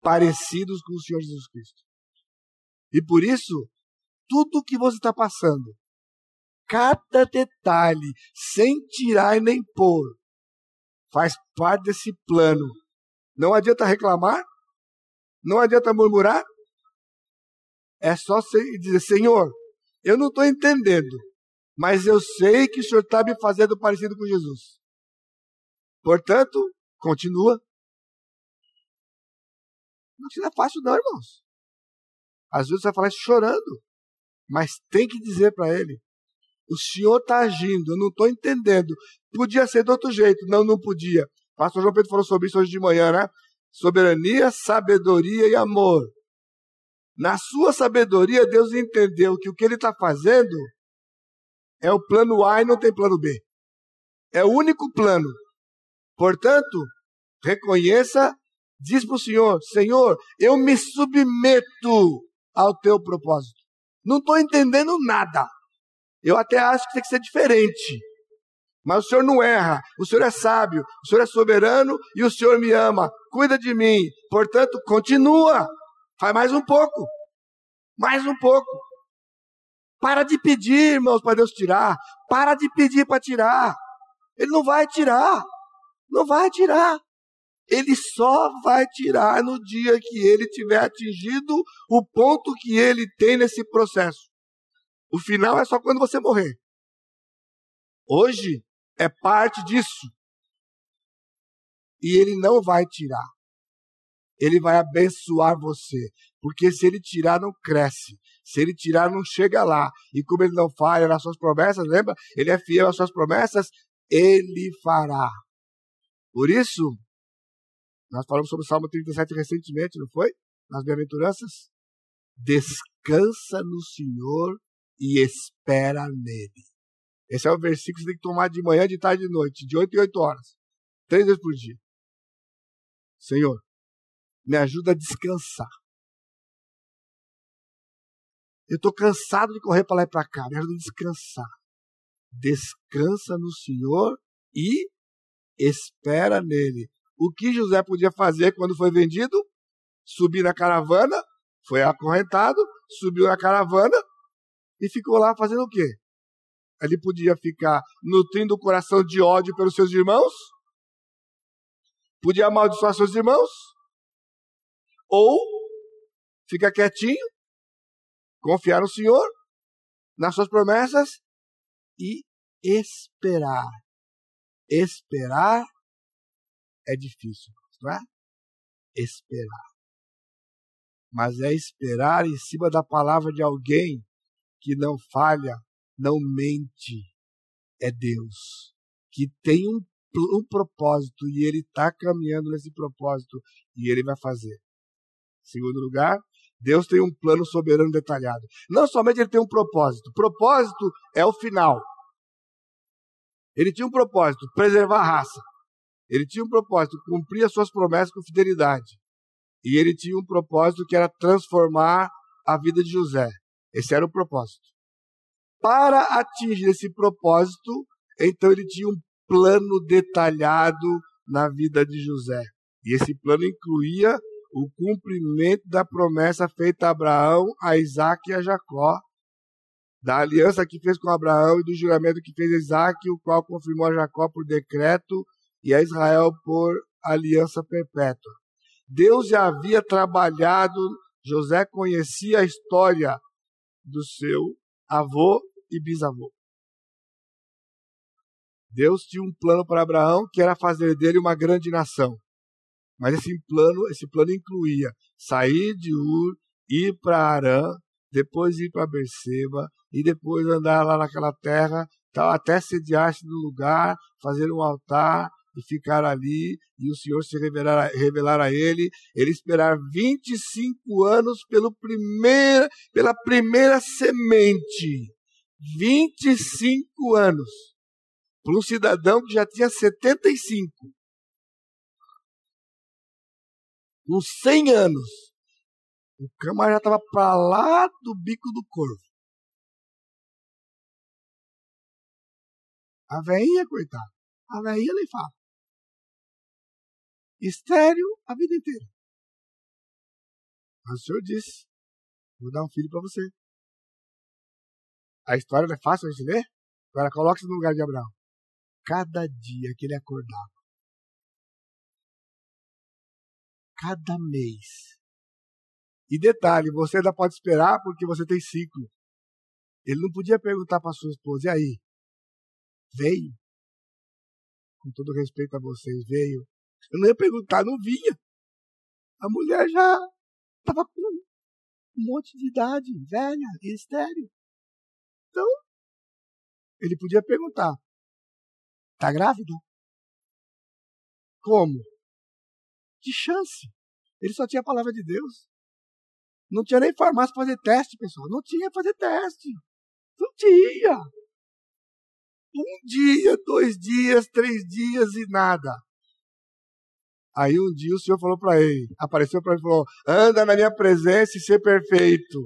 [SPEAKER 1] parecidos com o Senhor Jesus Cristo. E por isso, tudo que você está passando, cada detalhe, sem tirar nem pôr, faz parte desse plano. Não adianta reclamar, não adianta murmurar, é só dizer: Senhor, eu não estou entendendo, mas eu sei que o Senhor está me fazendo parecido com Jesus. Portanto, continua. Não será fácil, não, irmãos. Às vezes você vai falar isso chorando, mas tem que dizer para ele: o Senhor está agindo, eu não estou entendendo. Podia ser de outro jeito. Não, não podia. O pastor João Pedro falou sobre isso hoje de manhã, né? Soberania, sabedoria e amor. Na sua sabedoria, Deus entendeu que o que ele está fazendo é o plano A e não tem plano B. É o único plano. Portanto, reconheça, diz para o Senhor: Senhor, eu me submeto ao teu propósito. Não estou entendendo nada. Eu até acho que tem que ser diferente. Mas o Senhor não erra, o Senhor é sábio, o Senhor é soberano e o Senhor me ama, cuida de mim. Portanto, continua, faz mais um pouco, mais um pouco. Para de pedir, irmãos, para Deus tirar. Para de pedir para tirar. Ele não vai tirar. Não vai tirar. Ele só vai tirar no dia que ele tiver atingido o ponto que ele tem nesse processo. O final é só quando você morrer. Hoje é parte disso. E ele não vai tirar. Ele vai abençoar você. Porque se ele tirar, não cresce. Se ele tirar, não chega lá. E como ele não falha nas suas promessas, lembra? Ele é fiel às suas promessas, ele fará. Por isso, nós falamos sobre o Salmo 37 recentemente, não foi? Nas bem-aventuranças. Descansa no Senhor e espera nele. Esse é o versículo que você tem que tomar de manhã, de tarde e de noite, de 8 em 8 horas. Três vezes por dia. Senhor, me ajuda a descansar. Eu estou cansado de correr para lá e para cá. Me ajuda a descansar. Descansa no Senhor e espera nele. O que José podia fazer quando foi vendido? Subir na caravana, foi acorrentado, subiu na caravana e ficou lá fazendo o quê? Ele podia ficar nutrindo o coração de ódio pelos seus irmãos, podia amaldiçoar seus irmãos, ou ficar quietinho, confiar no Senhor, nas suas promessas e esperar. Esperar é difícil, não é? Esperar. Mas é esperar em cima da palavra de alguém que não falha, não mente. É Deus que tem um, um propósito e ele está caminhando nesse propósito e ele vai fazer. Segundo lugar, Deus tem um plano soberano detalhado. Não somente ele tem um propósito. Propósito é o final. Ele tinha um propósito, preservar a raça. Ele tinha um propósito, cumprir as suas promessas com fidelidade. E ele tinha um propósito que era transformar a vida de José. Esse era o propósito. Para atingir esse propósito, então ele tinha um plano detalhado na vida de José. E esse plano incluía o cumprimento da promessa feita a Abraão, a Isaac e a Jacó, da aliança que fez com Abraão e do juramento que fez a Isaac, o qual confirmou a Jacó por decreto e a Israel por aliança perpétua. Deus já havia trabalhado, José conhecia a história do seu avô e bisavô. Deus tinha um plano para Abraão que era fazer dele uma grande nação. Mas esse plano, esse plano incluía sair de Ur, ir para Arã, depois ir para Berseba e depois andar lá naquela terra, tal, até sediar-se no lugar, fazer um altar e ficar ali e o Senhor se revelar, revelar a ele, ele esperar 25 anos pelo primeir, pela primeira semente. 25 anos. Para um cidadão que já tinha 75. com 100 anos, o câmara já estava para lá do bico do corvo. A veinha, coitada, a veinha nem fala. Estéreo a vida inteira. Mas o senhor disse: vou dar um filho para você. A história não é fácil a gente ler? Agora coloque-se no lugar de Abraão. Cada dia que ele acordava, cada mês. E detalhe, você ainda pode esperar porque você tem ciclo. Ele não podia perguntar para sua esposa, e aí? Veio? Com todo respeito a vocês, veio? Eu não ia perguntar, não vinha. A mulher já estava com um monte de idade, velha, estéreo. Então, ele podia perguntar: Está grávida? Como? Que chance! Ele só tinha a palavra de Deus. Não tinha nem farmácia para fazer teste, pessoal. Não tinha fazer teste. Não tinha. Um dia, dois dias, três dias e nada. Aí um dia o Senhor falou para ele, apareceu para ele e falou: anda na minha presença e ser perfeito.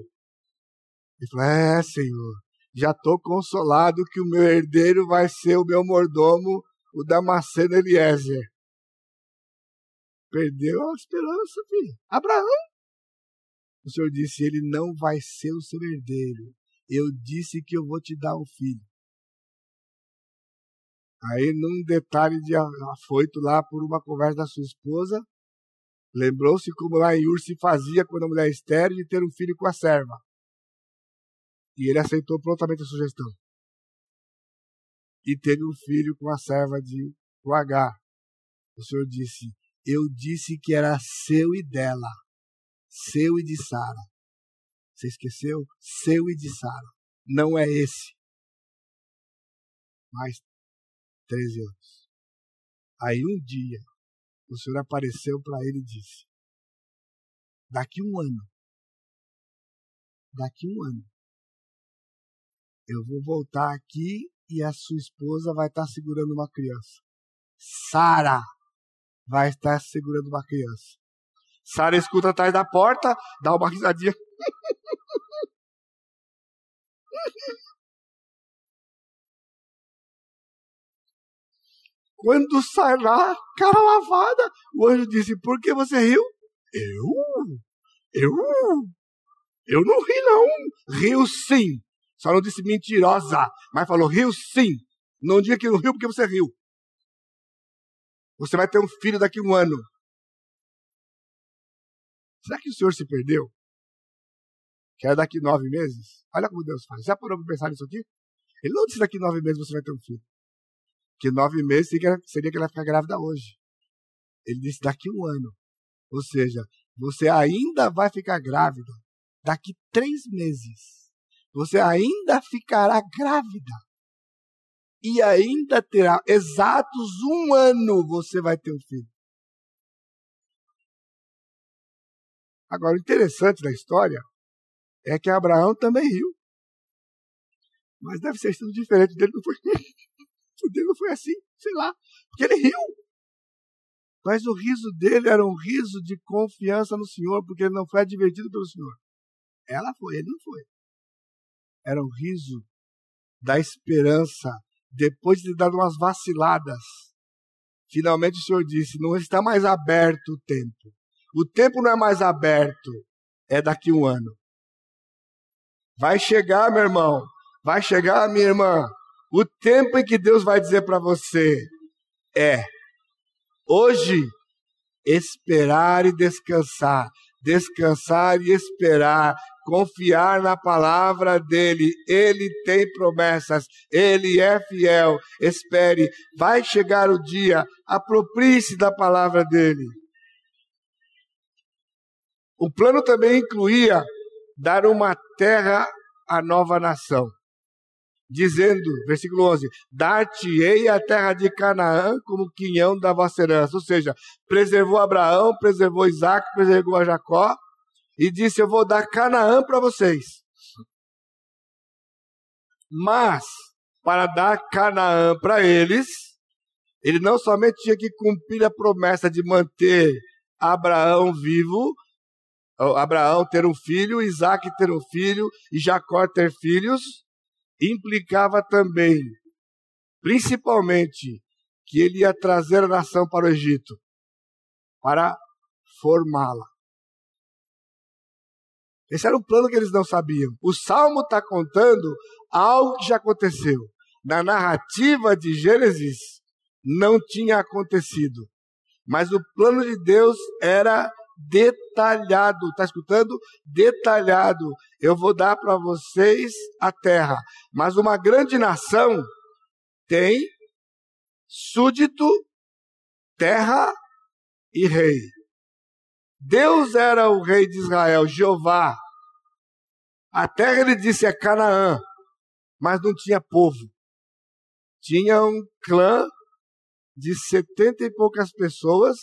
[SPEAKER 1] Ele falou: é, Senhor. já estou consolado que o meu herdeiro vai ser o meu mordomo, o Damasceno Eliezer. Perdeu a esperança, filho. Abraão. O Senhor disse: Ele não vai ser o seu herdeiro. Eu disse que eu vou te dar um filho. Aí, num detalhe de afoito lá por uma conversa da sua esposa, lembrou-se como lá em Ur se fazia quando a mulher estéreo de ter um filho com a serva. E ele aceitou prontamente a sugestão. E teve um filho com a serva de H. O Senhor disse: Eu disse que era seu e dela, seu e de Sara. Você esqueceu? Seu e de Sara. Não é esse. Mais 13 anos. Aí um dia, o Senhor apareceu para ele e disse: Daqui um ano, daqui um ano, eu vou voltar aqui e a sua esposa vai estar segurando uma criança. Sara vai estar segurando uma criança. Sara escuta atrás da porta, dá uma risadinha. Quando sai lá, cara lavada, o anjo disse: Por que você riu? Eu? Eu? Eu não ri, não. Rio sim. Só não disse mentirosa, mas falou riu sim. Não diga que não riu porque você riu. Você vai ter um filho daqui a um ano. Será que o senhor se perdeu? Que era daqui nove meses? Olha como Deus faz. Já parou para pensar nisso aqui? Ele não disse daqui nove meses você vai ter um filho. Que nove meses seria que ela vai ficar grávida hoje. Ele disse daqui um ano. Ou seja, você ainda vai ficar grávida daqui três meses você ainda ficará grávida. E ainda terá exatos um ano você vai ter um filho. Agora, o interessante da história é que Abraão também riu. Mas deve ser tudo diferente dele, não foi. o não foi assim, sei lá. Porque ele riu. Mas o riso dele era um riso de confiança no Senhor, porque ele não foi advertido pelo Senhor. Ela foi, ele não foi era o riso da esperança, depois de dado umas vaciladas. Finalmente o Senhor disse: não está mais aberto o tempo. O tempo não é mais aberto, é daqui um ano. Vai chegar, meu irmão, vai chegar, minha irmã, o tempo em que Deus vai dizer para você é hoje esperar e descansar, descansar e esperar, confiar na palavra dele. Ele tem promessas, ele é fiel. Espere, vai chegar o dia, aproprie-se da palavra dele. O plano também incluía dar uma terra à nova nação. Dizendo, versículo 11: Dar-te-ei a terra de Canaã como quinhão da vossa herança. Ou seja, preservou Abraão, preservou Isaac, preservou a Jacó, e disse: Eu vou dar Canaã para vocês. Mas, para dar Canaã para eles, ele não somente tinha que cumprir a promessa de manter Abraão vivo, Abraão ter um filho, Isaac ter um filho e Jacó ter filhos, implicava também, principalmente, que ele ia trazer a nação para o Egito para formá-la. Esse era um plano que eles não sabiam. O Salmo está contando algo que já aconteceu. Na narrativa de Gênesis, não tinha acontecido. Mas o plano de Deus era detalhado. Está escutando? Detalhado. Eu vou dar para vocês a terra. Mas uma grande nação tem súdito, terra e rei. Deus era o rei de Israel, Jeová. A terra, ele disse, é Canaã, mas não tinha povo. Tinha um clã de setenta e poucas pessoas,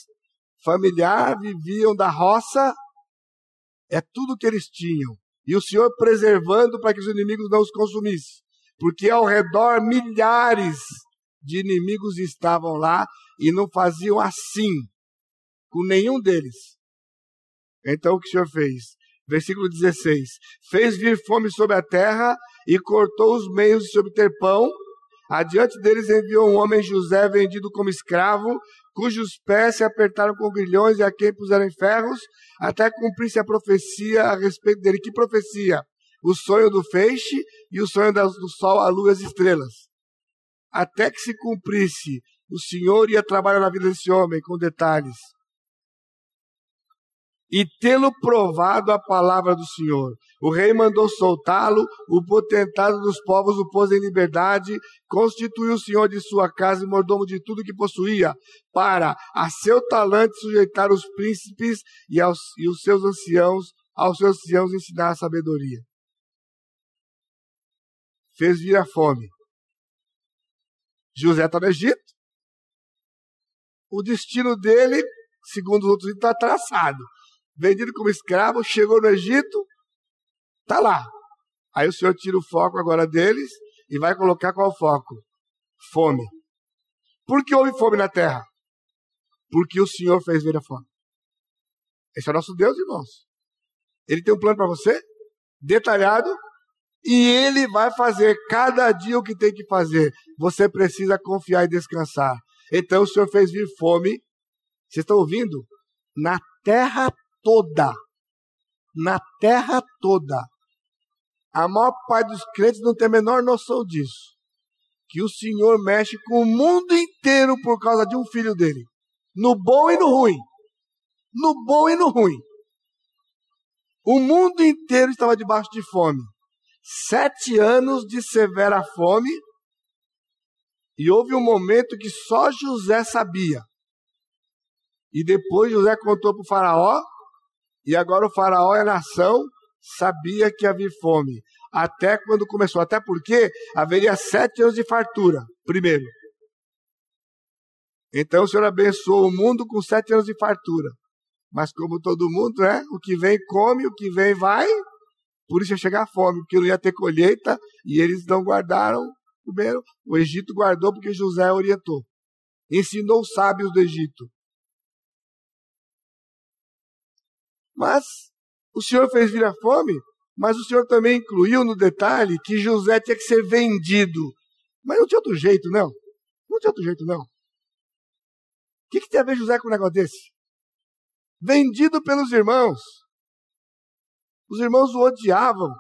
[SPEAKER 1] familiar, viviam da roça, é tudo que eles tinham. E o Senhor preservando para que os inimigos não os consumissem. Porque ao redor milhares de inimigos estavam lá e não faziam assim com nenhum deles. Então o que o Senhor fez? Versículo 16: Fez vir fome sobre a terra e cortou os meios de se obter pão. Adiante deles enviou um homem José vendido como escravo, cujos pés se apertaram com grilhões e a quem puseram em ferros, até cumprir-se a profecia a respeito dele. Que profecia? O sonho do feixe e o sonho do sol, a lua e as estrelas. Até que se cumprisse, o Senhor ia trabalhar na vida desse homem com detalhes e tê-lo provado a palavra do Senhor. O rei mandou soltá-lo, o potentado dos povos o pôs em liberdade, constituiu o senhor de sua casa e mordomo de tudo que possuía, para a seu talante sujeitar os príncipes e, aos, e os seus anciãos, aos seus anciãos ensinar a sabedoria. Fez vir a fome. José está no Egito. O destino dele, segundo os outros, está traçado vendido como escravo, chegou no Egito, tá lá. Aí o Senhor tira o foco agora deles e vai colocar qual foco? Fome. Por que houve fome na terra? Porque o Senhor fez vir a fome. Esse é o nosso Deus, irmãos. Ele tem um plano para você, detalhado, e ele vai fazer cada dia o que tem que fazer. Você precisa confiar e descansar. Então o Senhor fez vir fome. Vocês estão ouvindo? Na terra toda. Na terra toda. A maior parte dos crentes não tem a menor noção disso. Que o Senhor mexe com o mundo inteiro por causa de um filho dele. No bom e no ruim. No bom e no ruim. O mundo inteiro estava debaixo de fome. Sete anos de severa fome. E houve um momento que só José sabia. E depois José contou para o Faraó. E agora o faraó e a nação sabia que havia fome. Até quando começou. Até porque haveria sete anos de fartura, primeiro. Então o Senhor abençoou o mundo com sete anos de fartura. Mas como todo mundo, né? O que vem come, o que vem vai. Por isso ia chegar a fome, porque não ia ter colheita e eles não guardaram. Primeiro, o Egito guardou porque José orientou. Ensinou os sábios do Egito. Mas o Senhor fez vir a fome, mas o Senhor também incluiu no detalhe que José tinha que ser vendido. Mas não tinha outro jeito, não. Não tinha outro jeito, não. O que, que tem a ver José com um negócio desse? Vendido pelos irmãos. Os irmãos o odiavam.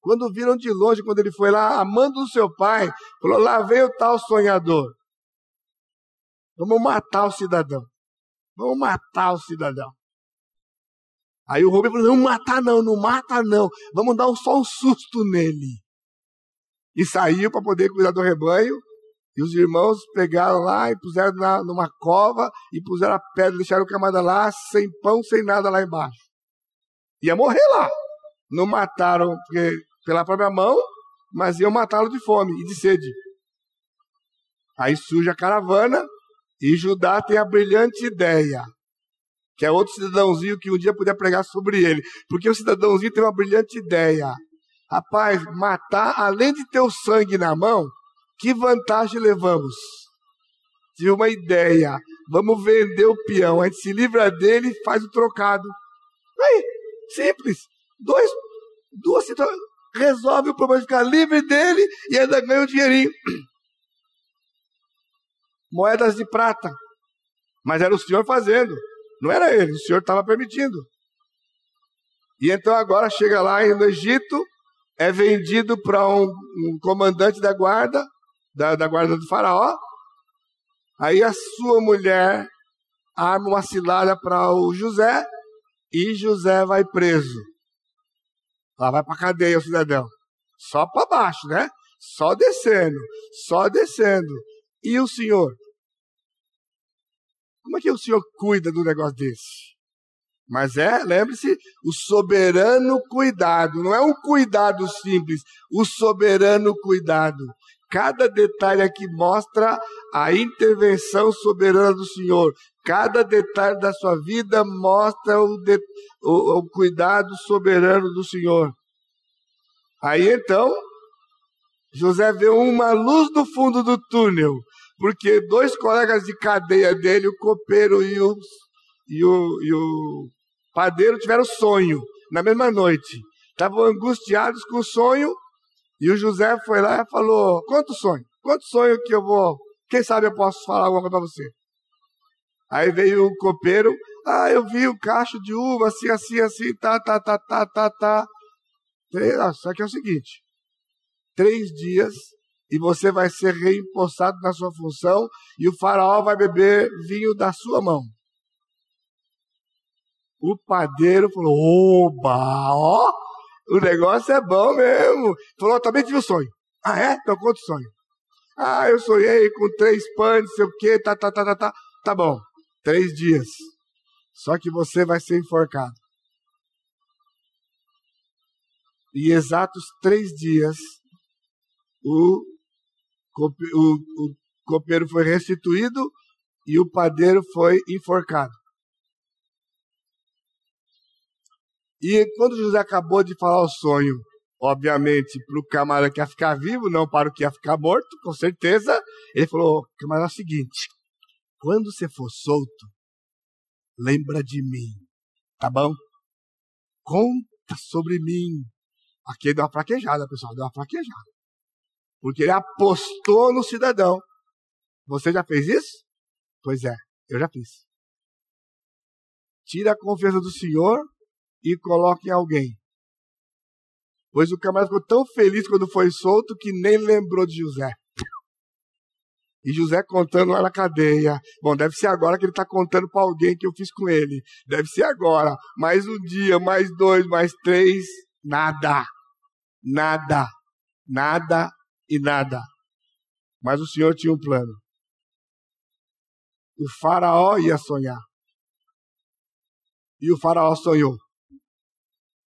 [SPEAKER 1] Quando viram de longe, quando ele foi lá, amando o seu pai, falou: lá vem o tal sonhador. Vamos matar o cidadão. Vamos matar o cidadão. Aí o Rubem falou: não matar não, não mata não, vamos dar só um susto nele. E saiu para poder cuidar do rebanho. E os irmãos pegaram lá e puseram na, numa cova e puseram a pedra, deixaram o camada lá, sem pão, sem nada lá embaixo. Ia morrer lá. Não mataram porque, pela própria mão, mas iam matá-lo de fome e de sede. Aí surge a caravana e Judá tem a brilhante ideia que é outro cidadãozinho que um dia podia pregar sobre ele. Porque o cidadãozinho tem uma brilhante ideia. Rapaz, matar, além de ter o sangue na mão, que vantagem levamos? Tive uma ideia. Vamos vender o peão. A gente se livra dele e faz o trocado. Aí, simples. Dois, duas situações. Resolve o problema de ficar livre dele e ainda ganha um dinheirinho. Moedas de prata. Mas era o senhor fazendo. Não era ele, o Senhor estava permitindo. E então agora chega lá no Egito, é vendido para um, um, comandante da guarda, da, da guarda do faraó. Aí a sua mulher arma uma cilada para o José e José vai preso. Lá vai para cadeia o cidadão. Só para baixo, né? Só descendo, só descendo. E o senhor? Como é que o senhor cuida do negócio desse? Mas é, lembre-se, o soberano cuidado. Não é um cuidado simples, o soberano cuidado. Cada detalhe aqui mostra a intervenção soberana do Senhor. Cada detalhe da sua vida mostra o, de, o, o cuidado soberano do Senhor. Aí então, José vê uma luz no fundo do túnel porque dois colegas de cadeia dele, o copeiro e o, e o, e o padeiro, tiveram sonho. na mesma noite. Estavam angustiados com o sonho, e o José foi lá e falou: Quanto sonho? Quanto sonho que eu vou. Quem sabe eu posso falar alguma coisa para você? Aí veio o copeiro, ah, eu vi o cacho de uva, assim, assim, assim, tá, tá, tá, tá, tá, tá. Só que é o seguinte: três dias e você vai ser reempossado na sua função e o faraó vai beber vinho da sua mão. O padeiro falou: Oba, ó, o negócio é bom mesmo. Falou: Também tive um sonho. Ah, é? Então conta o sonho. Ah, eu sonhei com três pães, sei o quê, tá, tá, tá, tá, tá. Tá bom, três dias. Só que você vai ser enforcado. E exatos três dias, o, o, o copeiro foi restituído e o padeiro foi enforcado. E quando José acabou de falar o sonho, obviamente, para o camarada que ia ficar vivo, não para o que ia ficar morto, com certeza, ele falou: camarada, é o seguinte, quando você for solto, lembra de mim, tá bom? Conta sobre mim. Aqui deu uma fraquejada, pessoal, deu uma fraquejada. Porque ele apostou no cidadão. Você já fez isso? Pois é, eu já fiz. Tira a confiança do Senhor e coloque em alguém. Pois o camarada ficou tão feliz quando foi solto que nem lembrou de José. E José contando lá na cadeia. Bom, deve ser agora que ele está contando para alguém que eu fiz com ele. Deve ser agora. Mais um dia, mais dois, mais três. Nada. Nada. Nada e nada. Mas o Senhor tinha um plano. O Faraó ia sonhar. E o Faraó sonhou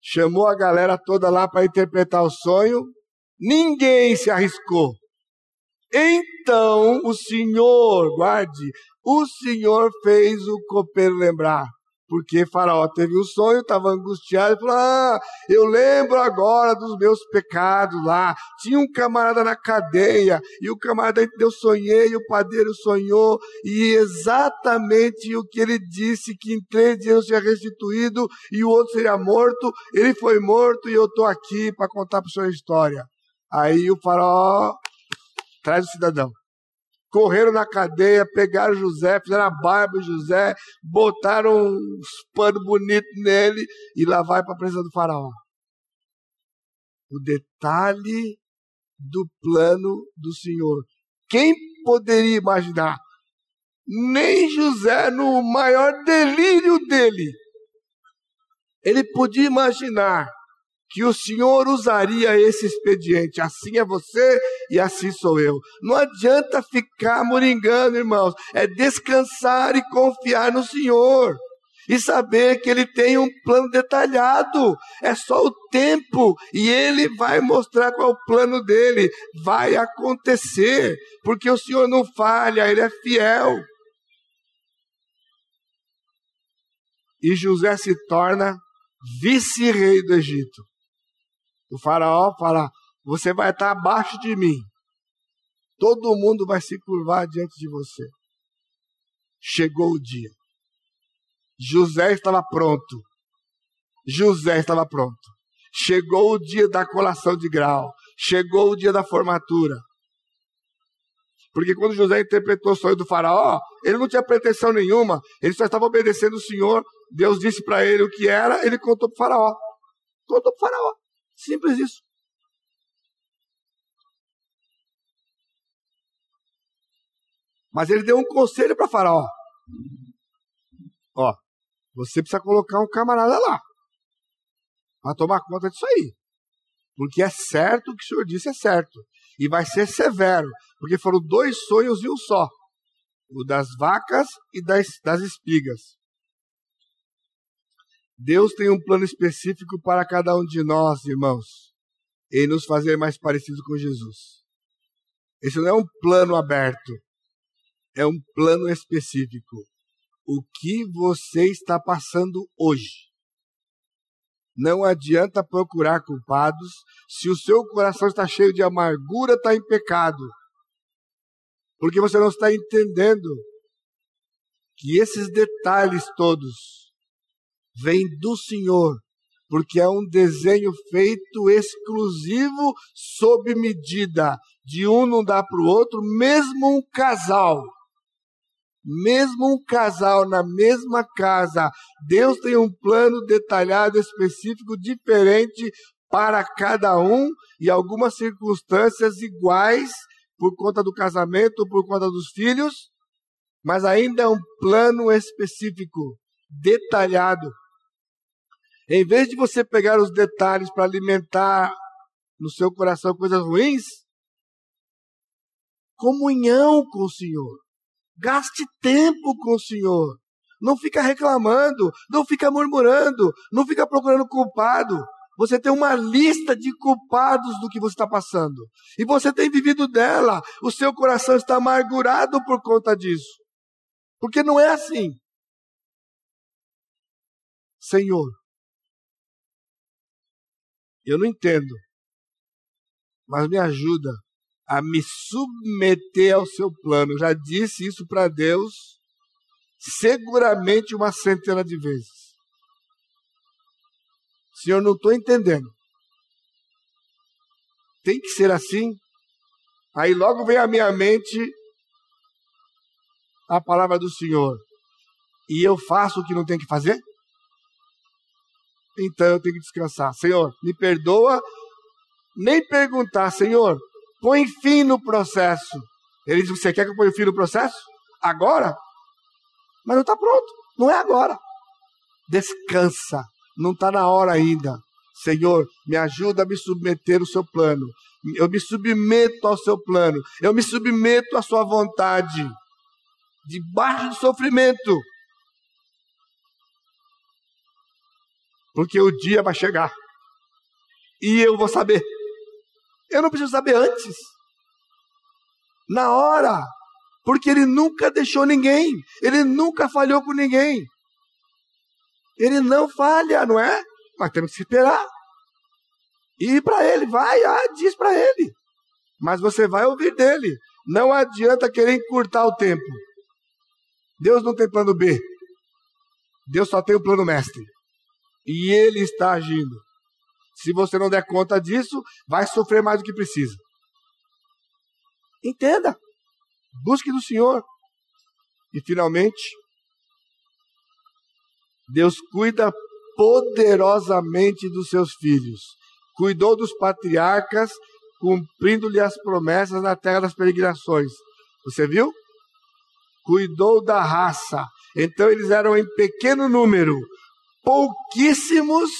[SPEAKER 1] chamou a galera toda lá para interpretar o sonho, ninguém se arriscou. Então o Senhor, guarde, o Senhor fez o copeiro lembrar. Porque Faraó teve um sonho, estava angustiado e falou: Ah, eu lembro agora dos meus pecados lá. Tinha um camarada na cadeia, e o camarada eu sonhei, o padeiro sonhou, e exatamente o que ele disse: que em três dias eu seria restituído e o outro seria morto. Ele foi morto e eu estou aqui para contar para o senhor a história. Aí o Faraó traz o cidadão correram na cadeia, pegaram José, fizeram a barba de José, botaram uns panos bonitos nele e lá vai para a presença do faraó. O detalhe do plano do Senhor. Quem poderia imaginar? Nem José, no maior delírio dele, ele podia imaginar que o Senhor usaria esse expediente. Assim é você e assim sou eu. Não adianta ficar moringando, irmãos. É descansar e confiar no Senhor. E saber que Ele tem um plano detalhado. É só o tempo. E Ele vai mostrar qual é o plano dele. Vai acontecer. Porque o Senhor não falha, Ele é fiel. E José se torna vice-rei do Egito. O faraó fala: Você vai estar abaixo de mim. Todo mundo vai se curvar diante de você. Chegou o dia. José estava pronto. José estava pronto. Chegou o dia da colação de grau. Chegou o dia da formatura. Porque quando José interpretou o sonho do faraó, ele não tinha pretensão nenhuma, ele só estava obedecendo o Senhor. Deus disse para ele o que era, ele contou para o faraó. Contou para o faraó. Simples isso. Mas ele deu um conselho para Faraó. Ó, você precisa colocar um camarada lá para tomar conta disso aí. Porque é certo o que o senhor disse, é certo. E vai ser severo, porque foram dois sonhos em um só: o das vacas e das, das espigas. Deus tem um plano específico para cada um de nós, irmãos, em nos fazer mais parecidos com Jesus. Esse não é um plano aberto, é um plano específico. O que você está passando hoje? Não adianta procurar culpados se o seu coração está cheio de amargura, está em pecado. Porque você não está entendendo que esses detalhes todos vem do Senhor porque é um desenho feito exclusivo sob medida. De um não dá para o outro, mesmo um casal. Mesmo um casal na mesma casa, Deus tem um plano detalhado, específico, diferente para cada um e algumas circunstâncias iguais por conta do casamento, por conta dos filhos, mas ainda é um plano específico, detalhado. Em vez de você pegar os detalhes para alimentar no seu coração coisas ruins, comunhão com o Senhor. Gaste tempo com o Senhor. Não fica reclamando, não fica murmurando, não fica procurando culpado. Você tem uma lista de culpados do que você está passando. E você tem vivido dela. O seu coração está amargurado por conta disso. Porque não é assim. Senhor, eu não entendo, mas me ajuda a me submeter ao seu plano. Eu já disse isso para Deus seguramente uma centena de vezes. Senhor, não estou entendendo. Tem que ser assim? Aí logo vem à minha mente a palavra do Senhor. E eu faço o que não tem que fazer? Então eu tenho que descansar. Senhor, me perdoa. Nem perguntar, Senhor, põe fim no processo. Ele diz: Você quer que eu ponha fim no processo? Agora? Mas não está pronto. Não é agora. Descansa. Não está na hora ainda. Senhor, me ajuda a me submeter ao seu plano. Eu me submeto ao seu plano. Eu me submeto à sua vontade. Debaixo do sofrimento. Porque o dia vai chegar. E eu vou saber. Eu não preciso saber antes. Na hora. Porque ele nunca deixou ninguém. Ele nunca falhou com ninguém. Ele não falha, não é? Mas temos que esperar. E para ele, vai, ah, diz para ele. Mas você vai ouvir dele. Não adianta querer encurtar o tempo. Deus não tem plano B. Deus só tem o plano mestre. E ele está agindo. Se você não der conta disso, vai sofrer mais do que precisa. Entenda. Busque do Senhor. E finalmente, Deus cuida poderosamente dos seus filhos. Cuidou dos patriarcas, cumprindo-lhe as promessas na terra das peregrinações. Você viu? Cuidou da raça. Então eles eram em pequeno número, pouquíssimos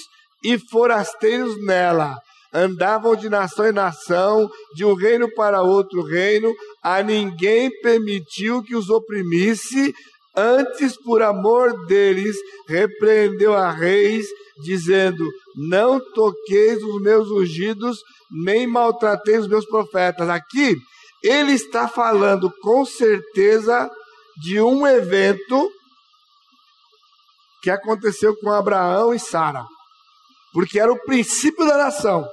[SPEAKER 1] e forasteiros nela. Andavam de nação em nação, de um reino para outro reino, a ninguém permitiu que os oprimisse, Antes, por amor deles, repreendeu a reis, dizendo: Não toqueis os meus ungidos, nem maltrateis os meus profetas. Aqui, ele está falando com certeza de um evento que aconteceu com Abraão e Sara, porque era o princípio da nação.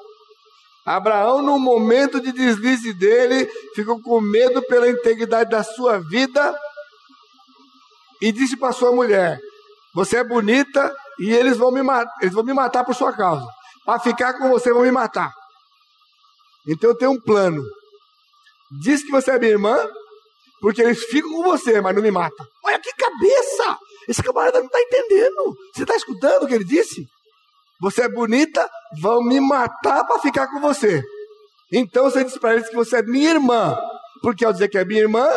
[SPEAKER 1] Abraão, no momento de deslize dele, ficou com medo pela integridade da sua vida e disse para sua mulher: Você é bonita e eles vão me, eles vão me matar por sua causa. Para ficar com você, vão me matar. Então eu tenho um plano. Diz que você é minha irmã, porque eles ficam com você, mas não me matam. Olha que cabeça! Esse camarada não está entendendo. Você está escutando o que ele disse? Você é bonita, vão me matar para ficar com você. Então você diz para eles que você é minha irmã, porque ao dizer que é minha irmã,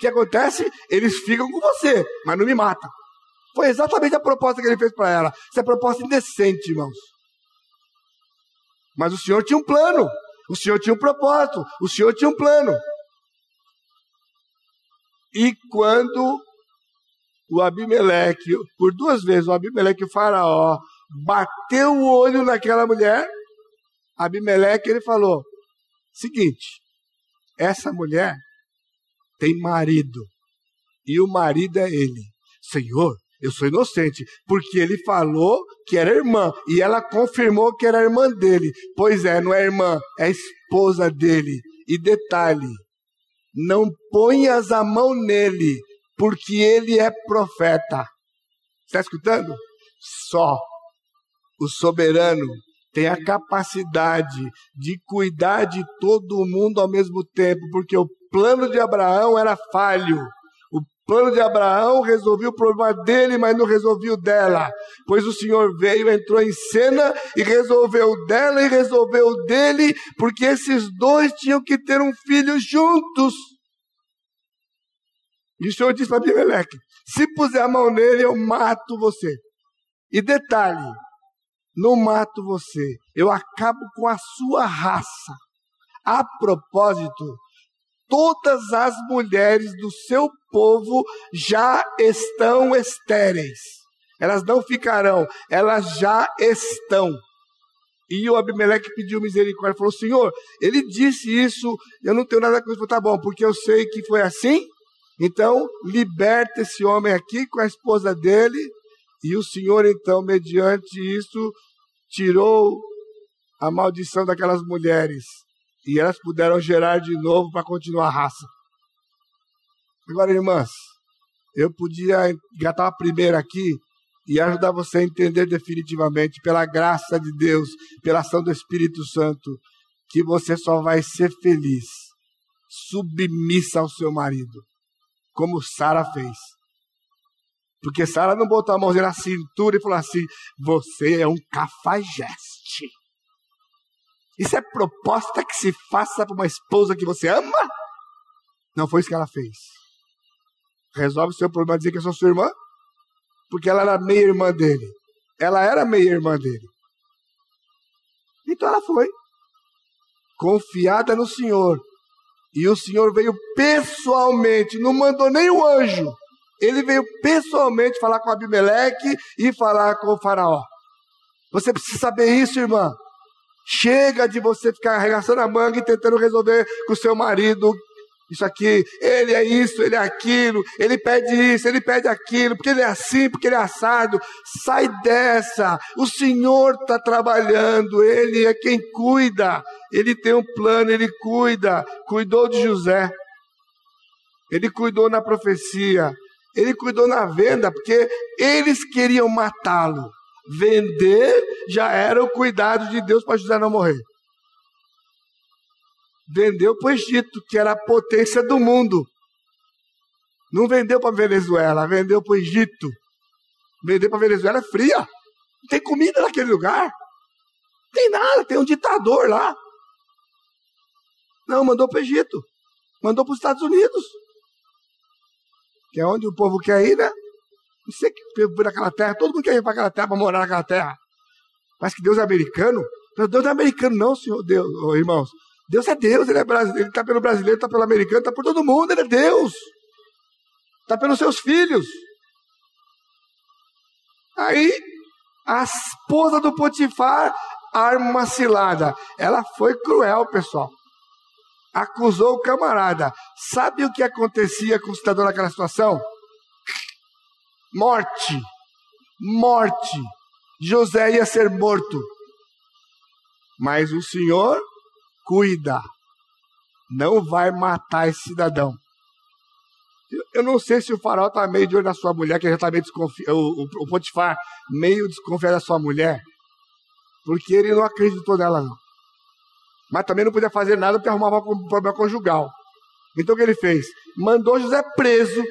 [SPEAKER 1] que acontece? Eles ficam com você, mas não me matam. Foi exatamente a proposta que ele fez para ela. Essa é proposta indecente, irmãos. Mas o Senhor tinha um plano. O Senhor tinha um propósito. O Senhor tinha um plano. E quando o Abimeleque, por duas vezes, o Abimeleque o Faraó bateu o olho naquela mulher, Abimeleque ele falou: seguinte, essa mulher tem marido. E o marido é ele. Senhor, eu sou inocente, porque ele falou que era irmã e ela confirmou que era irmã dele. Pois é, não é irmã, é esposa dele. E detalhe: não ponhas a mão nele, porque ele é profeta. Está escutando? Só. o soberano, tem a capacidade de cuidar de todo mundo ao mesmo tempo, porque o plano de Abraão era falho. O plano de Abraão resolveu o problema dele, mas não resolveu dela. Pois o Senhor veio, entrou em cena e resolveu dela e resolveu dele, porque esses dois tinham que ter um filho juntos. E o Senhor disse para Abimeleque: se puser a mão nele, eu mato você. E detalhe, não mato você, eu acabo com a sua raça. A propósito, todas as mulheres do seu povo já estão estéreis. Elas não ficarão, elas já estão. E o Abimeleque pediu misericórdia, falou: Senhor, ele disse isso, eu não tenho nada com isso. Tá bom, porque eu sei que foi assim. Então, liberta esse homem aqui com a esposa dele. E o Senhor, então, mediante isso, tirou a maldição daquelas mulheres e elas puderam gerar de novo para continuar a raça. Agora, irmãs, eu podia engatar a primeira aqui e ajudar você a entender definitivamente, pela graça de Deus, pela ação do Espírito Santo, que você só vai ser feliz, submissa ao seu marido, como Sara fez. Porque Sara não botou a mãozinha na cintura e falou assim: Você é um cafajeste. Isso é proposta que se faça para uma esposa que você ama? Não foi isso que ela fez. Resolve o seu problema dizer que eu sou sua irmã? Porque ela era meia irmã dele. Ela era meia irmã dele. Então ela foi. Confiada no Senhor. E o Senhor veio pessoalmente, não mandou nem o anjo ele veio pessoalmente falar com Abimeleque e falar com o faraó. Você precisa saber isso, irmã. Chega de você ficar arregaçando a manga e tentando resolver com o seu marido isso aqui, ele é isso, ele é aquilo, ele pede isso, ele pede aquilo, porque ele é assim, porque ele é assado. Sai dessa, o Senhor está trabalhando, ele é quem cuida, ele tem um plano, ele cuida, cuidou de José, ele cuidou na profecia, ele cuidou na venda porque eles queriam matá-lo. Vender já era o cuidado de Deus para José não morrer. Vendeu para o Egito, que era a potência do mundo. Não vendeu para a Venezuela, vendeu para o Egito. Vender para a Venezuela é fria. Não tem comida naquele lugar. Não tem nada, tem um ditador lá. Não, mandou para o Egito. Mandou para os Estados Unidos que é onde o povo quer ir, né? Não sei que por aquela terra, todo mundo quer ir para aquela terra para morar naquela terra. Mas que Deus é americano? Deus não é americano, não, senhor Deus, oh, irmãos. Deus é Deus, ele é brasileiro, ele está pelo brasileiro, está pelo americano, está por todo mundo, ele é Deus. Está pelos seus filhos. Aí, a esposa do Potifar arma cilada. Ela foi cruel, pessoal acusou o camarada. Sabe o que acontecia com o cidadão naquela situação? Morte. Morte. José ia ser morto. Mas o Senhor cuida. Não vai matar esse cidadão. Eu não sei se o farol está meio de olho na sua mulher, que já está meio desconfiado. O, o, o Potifar meio desconfiado da sua mulher. Porque ele não acreditou nela, não mas também não podia fazer nada porque arrumava um problema conjugal. Então o que ele fez? Mandou José preso.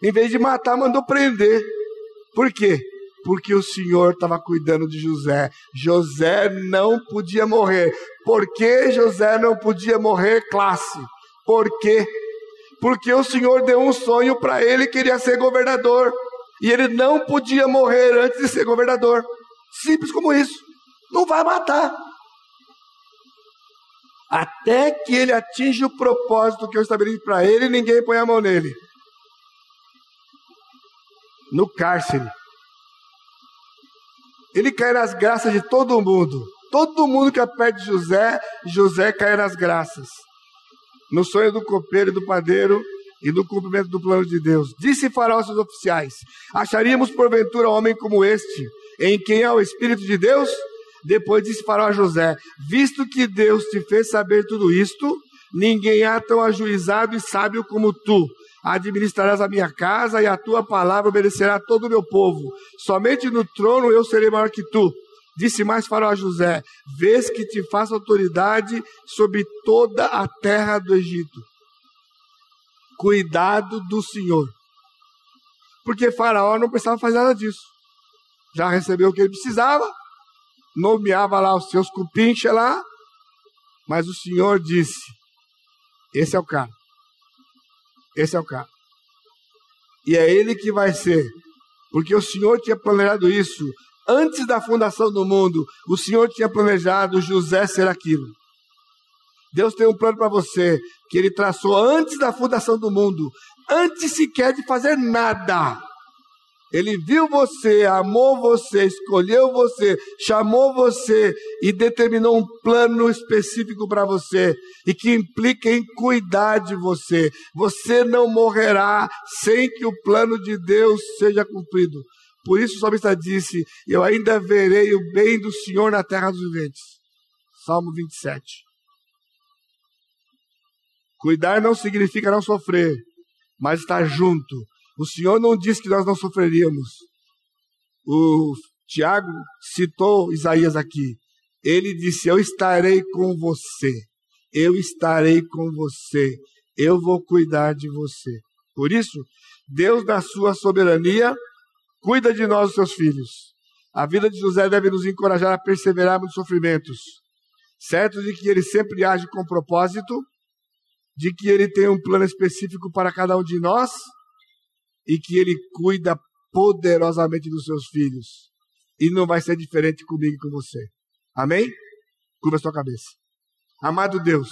[SPEAKER 1] Em vez de matar, mandou prender. Por quê? Porque o Senhor estava cuidando de José. José não podia morrer. Por que José não podia morrer, classe? Por quê? Porque o Senhor deu um sonho para ele, queria ser governador. E ele não podia morrer antes de ser governador. Simples como isso. Não vai matar até que ele atinja o propósito que eu estabeleci para ele, ninguém põe a mão nele. No cárcere. Ele cai nas graças de todo mundo. Todo mundo que aperte José, José cai nas graças. No sonho do copeiro e do padeiro e no cumprimento do plano de Deus. Disse Faraó aos seus oficiais: Acharíamos porventura homem como este, em quem há o Espírito de Deus? Depois disse Faraó a José: Visto que Deus te fez saber tudo isto, ninguém há tão ajuizado e sábio como tu. Administrarás a minha casa e a tua palavra obedecerá a todo o meu povo. Somente no trono eu serei maior que tu. Disse mais Faraó a José: Vês que te faço autoridade sobre toda a terra do Egito. Cuidado do Senhor. Porque Faraó não precisava fazer nada disso. Já recebeu o que ele precisava, nomeava lá os seus cupinches lá, mas o Senhor disse: Esse é o cara. Esse é o cara. E é ele que vai ser. Porque o Senhor tinha planejado isso Antes da fundação do mundo, o Senhor tinha planejado José ser aquilo. Deus tem um plano para você que ele traçou antes da fundação do mundo, antes sequer de fazer nada. Ele viu você, amou você, escolheu você, chamou você e determinou um plano específico para você e que implica em cuidar de você. Você não morrerá sem que o plano de Deus seja cumprido. Por isso o salmista disse: Eu ainda verei o bem do Senhor na terra dos viventes. Salmo 27. Cuidar não significa não sofrer, mas estar junto. O Senhor não disse que nós não sofreríamos. O Tiago citou Isaías aqui. Ele disse: Eu estarei com você. Eu estarei com você. Eu vou cuidar de você. Por isso, Deus, na sua soberania, Cuida de nós, seus filhos. A vida de José deve nos encorajar a perseverar nos sofrimentos, certo de que ele sempre age com propósito, de que ele tem um plano específico para cada um de nós e que ele cuida poderosamente dos seus filhos. E não vai ser diferente comigo e com você. Amém? Curva a sua cabeça. Amado Deus,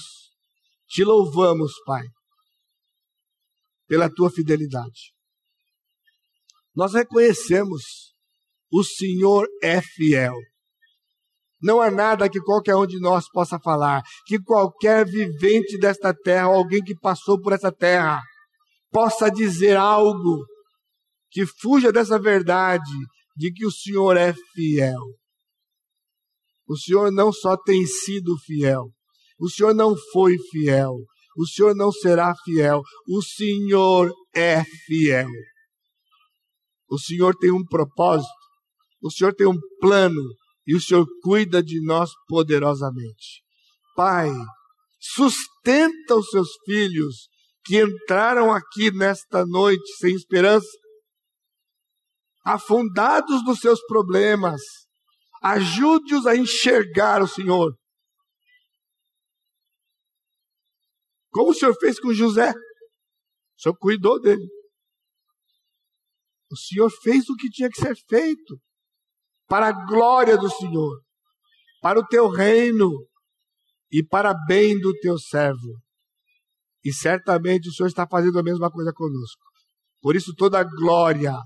[SPEAKER 1] te louvamos, Pai, pela tua fidelidade. Nós reconhecemos o Senhor é fiel. Não há nada que qualquer um de nós possa falar, que qualquer vivente desta terra, alguém que passou por essa terra, possa dizer algo que fuja dessa verdade de que o Senhor é fiel. O Senhor não só tem sido fiel, o Senhor não foi fiel, o Senhor não será fiel, o Senhor é fiel. O Senhor tem um propósito, o Senhor tem um plano e o Senhor cuida de nós poderosamente. Pai, sustenta os seus filhos que entraram aqui nesta noite sem esperança, afundados nos seus problemas. Ajude-os a enxergar o Senhor. Como o Senhor fez com José. O Senhor cuidou dele. O Senhor fez o que tinha que ser feito para a glória do Senhor, para o teu reino e para bem do teu servo. E certamente o Senhor está fazendo a mesma coisa conosco. Por isso, toda glória,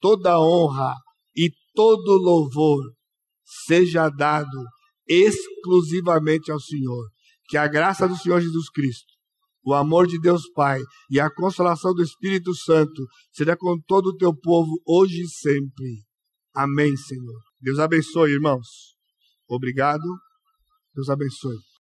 [SPEAKER 1] toda honra e todo louvor seja dado exclusivamente ao Senhor. Que a graça do Senhor Jesus Cristo o amor de Deus Pai e a consolação do Espírito Santo seja com todo o teu povo hoje e sempre. Amém, Senhor. Deus abençoe, irmãos. Obrigado. Deus abençoe.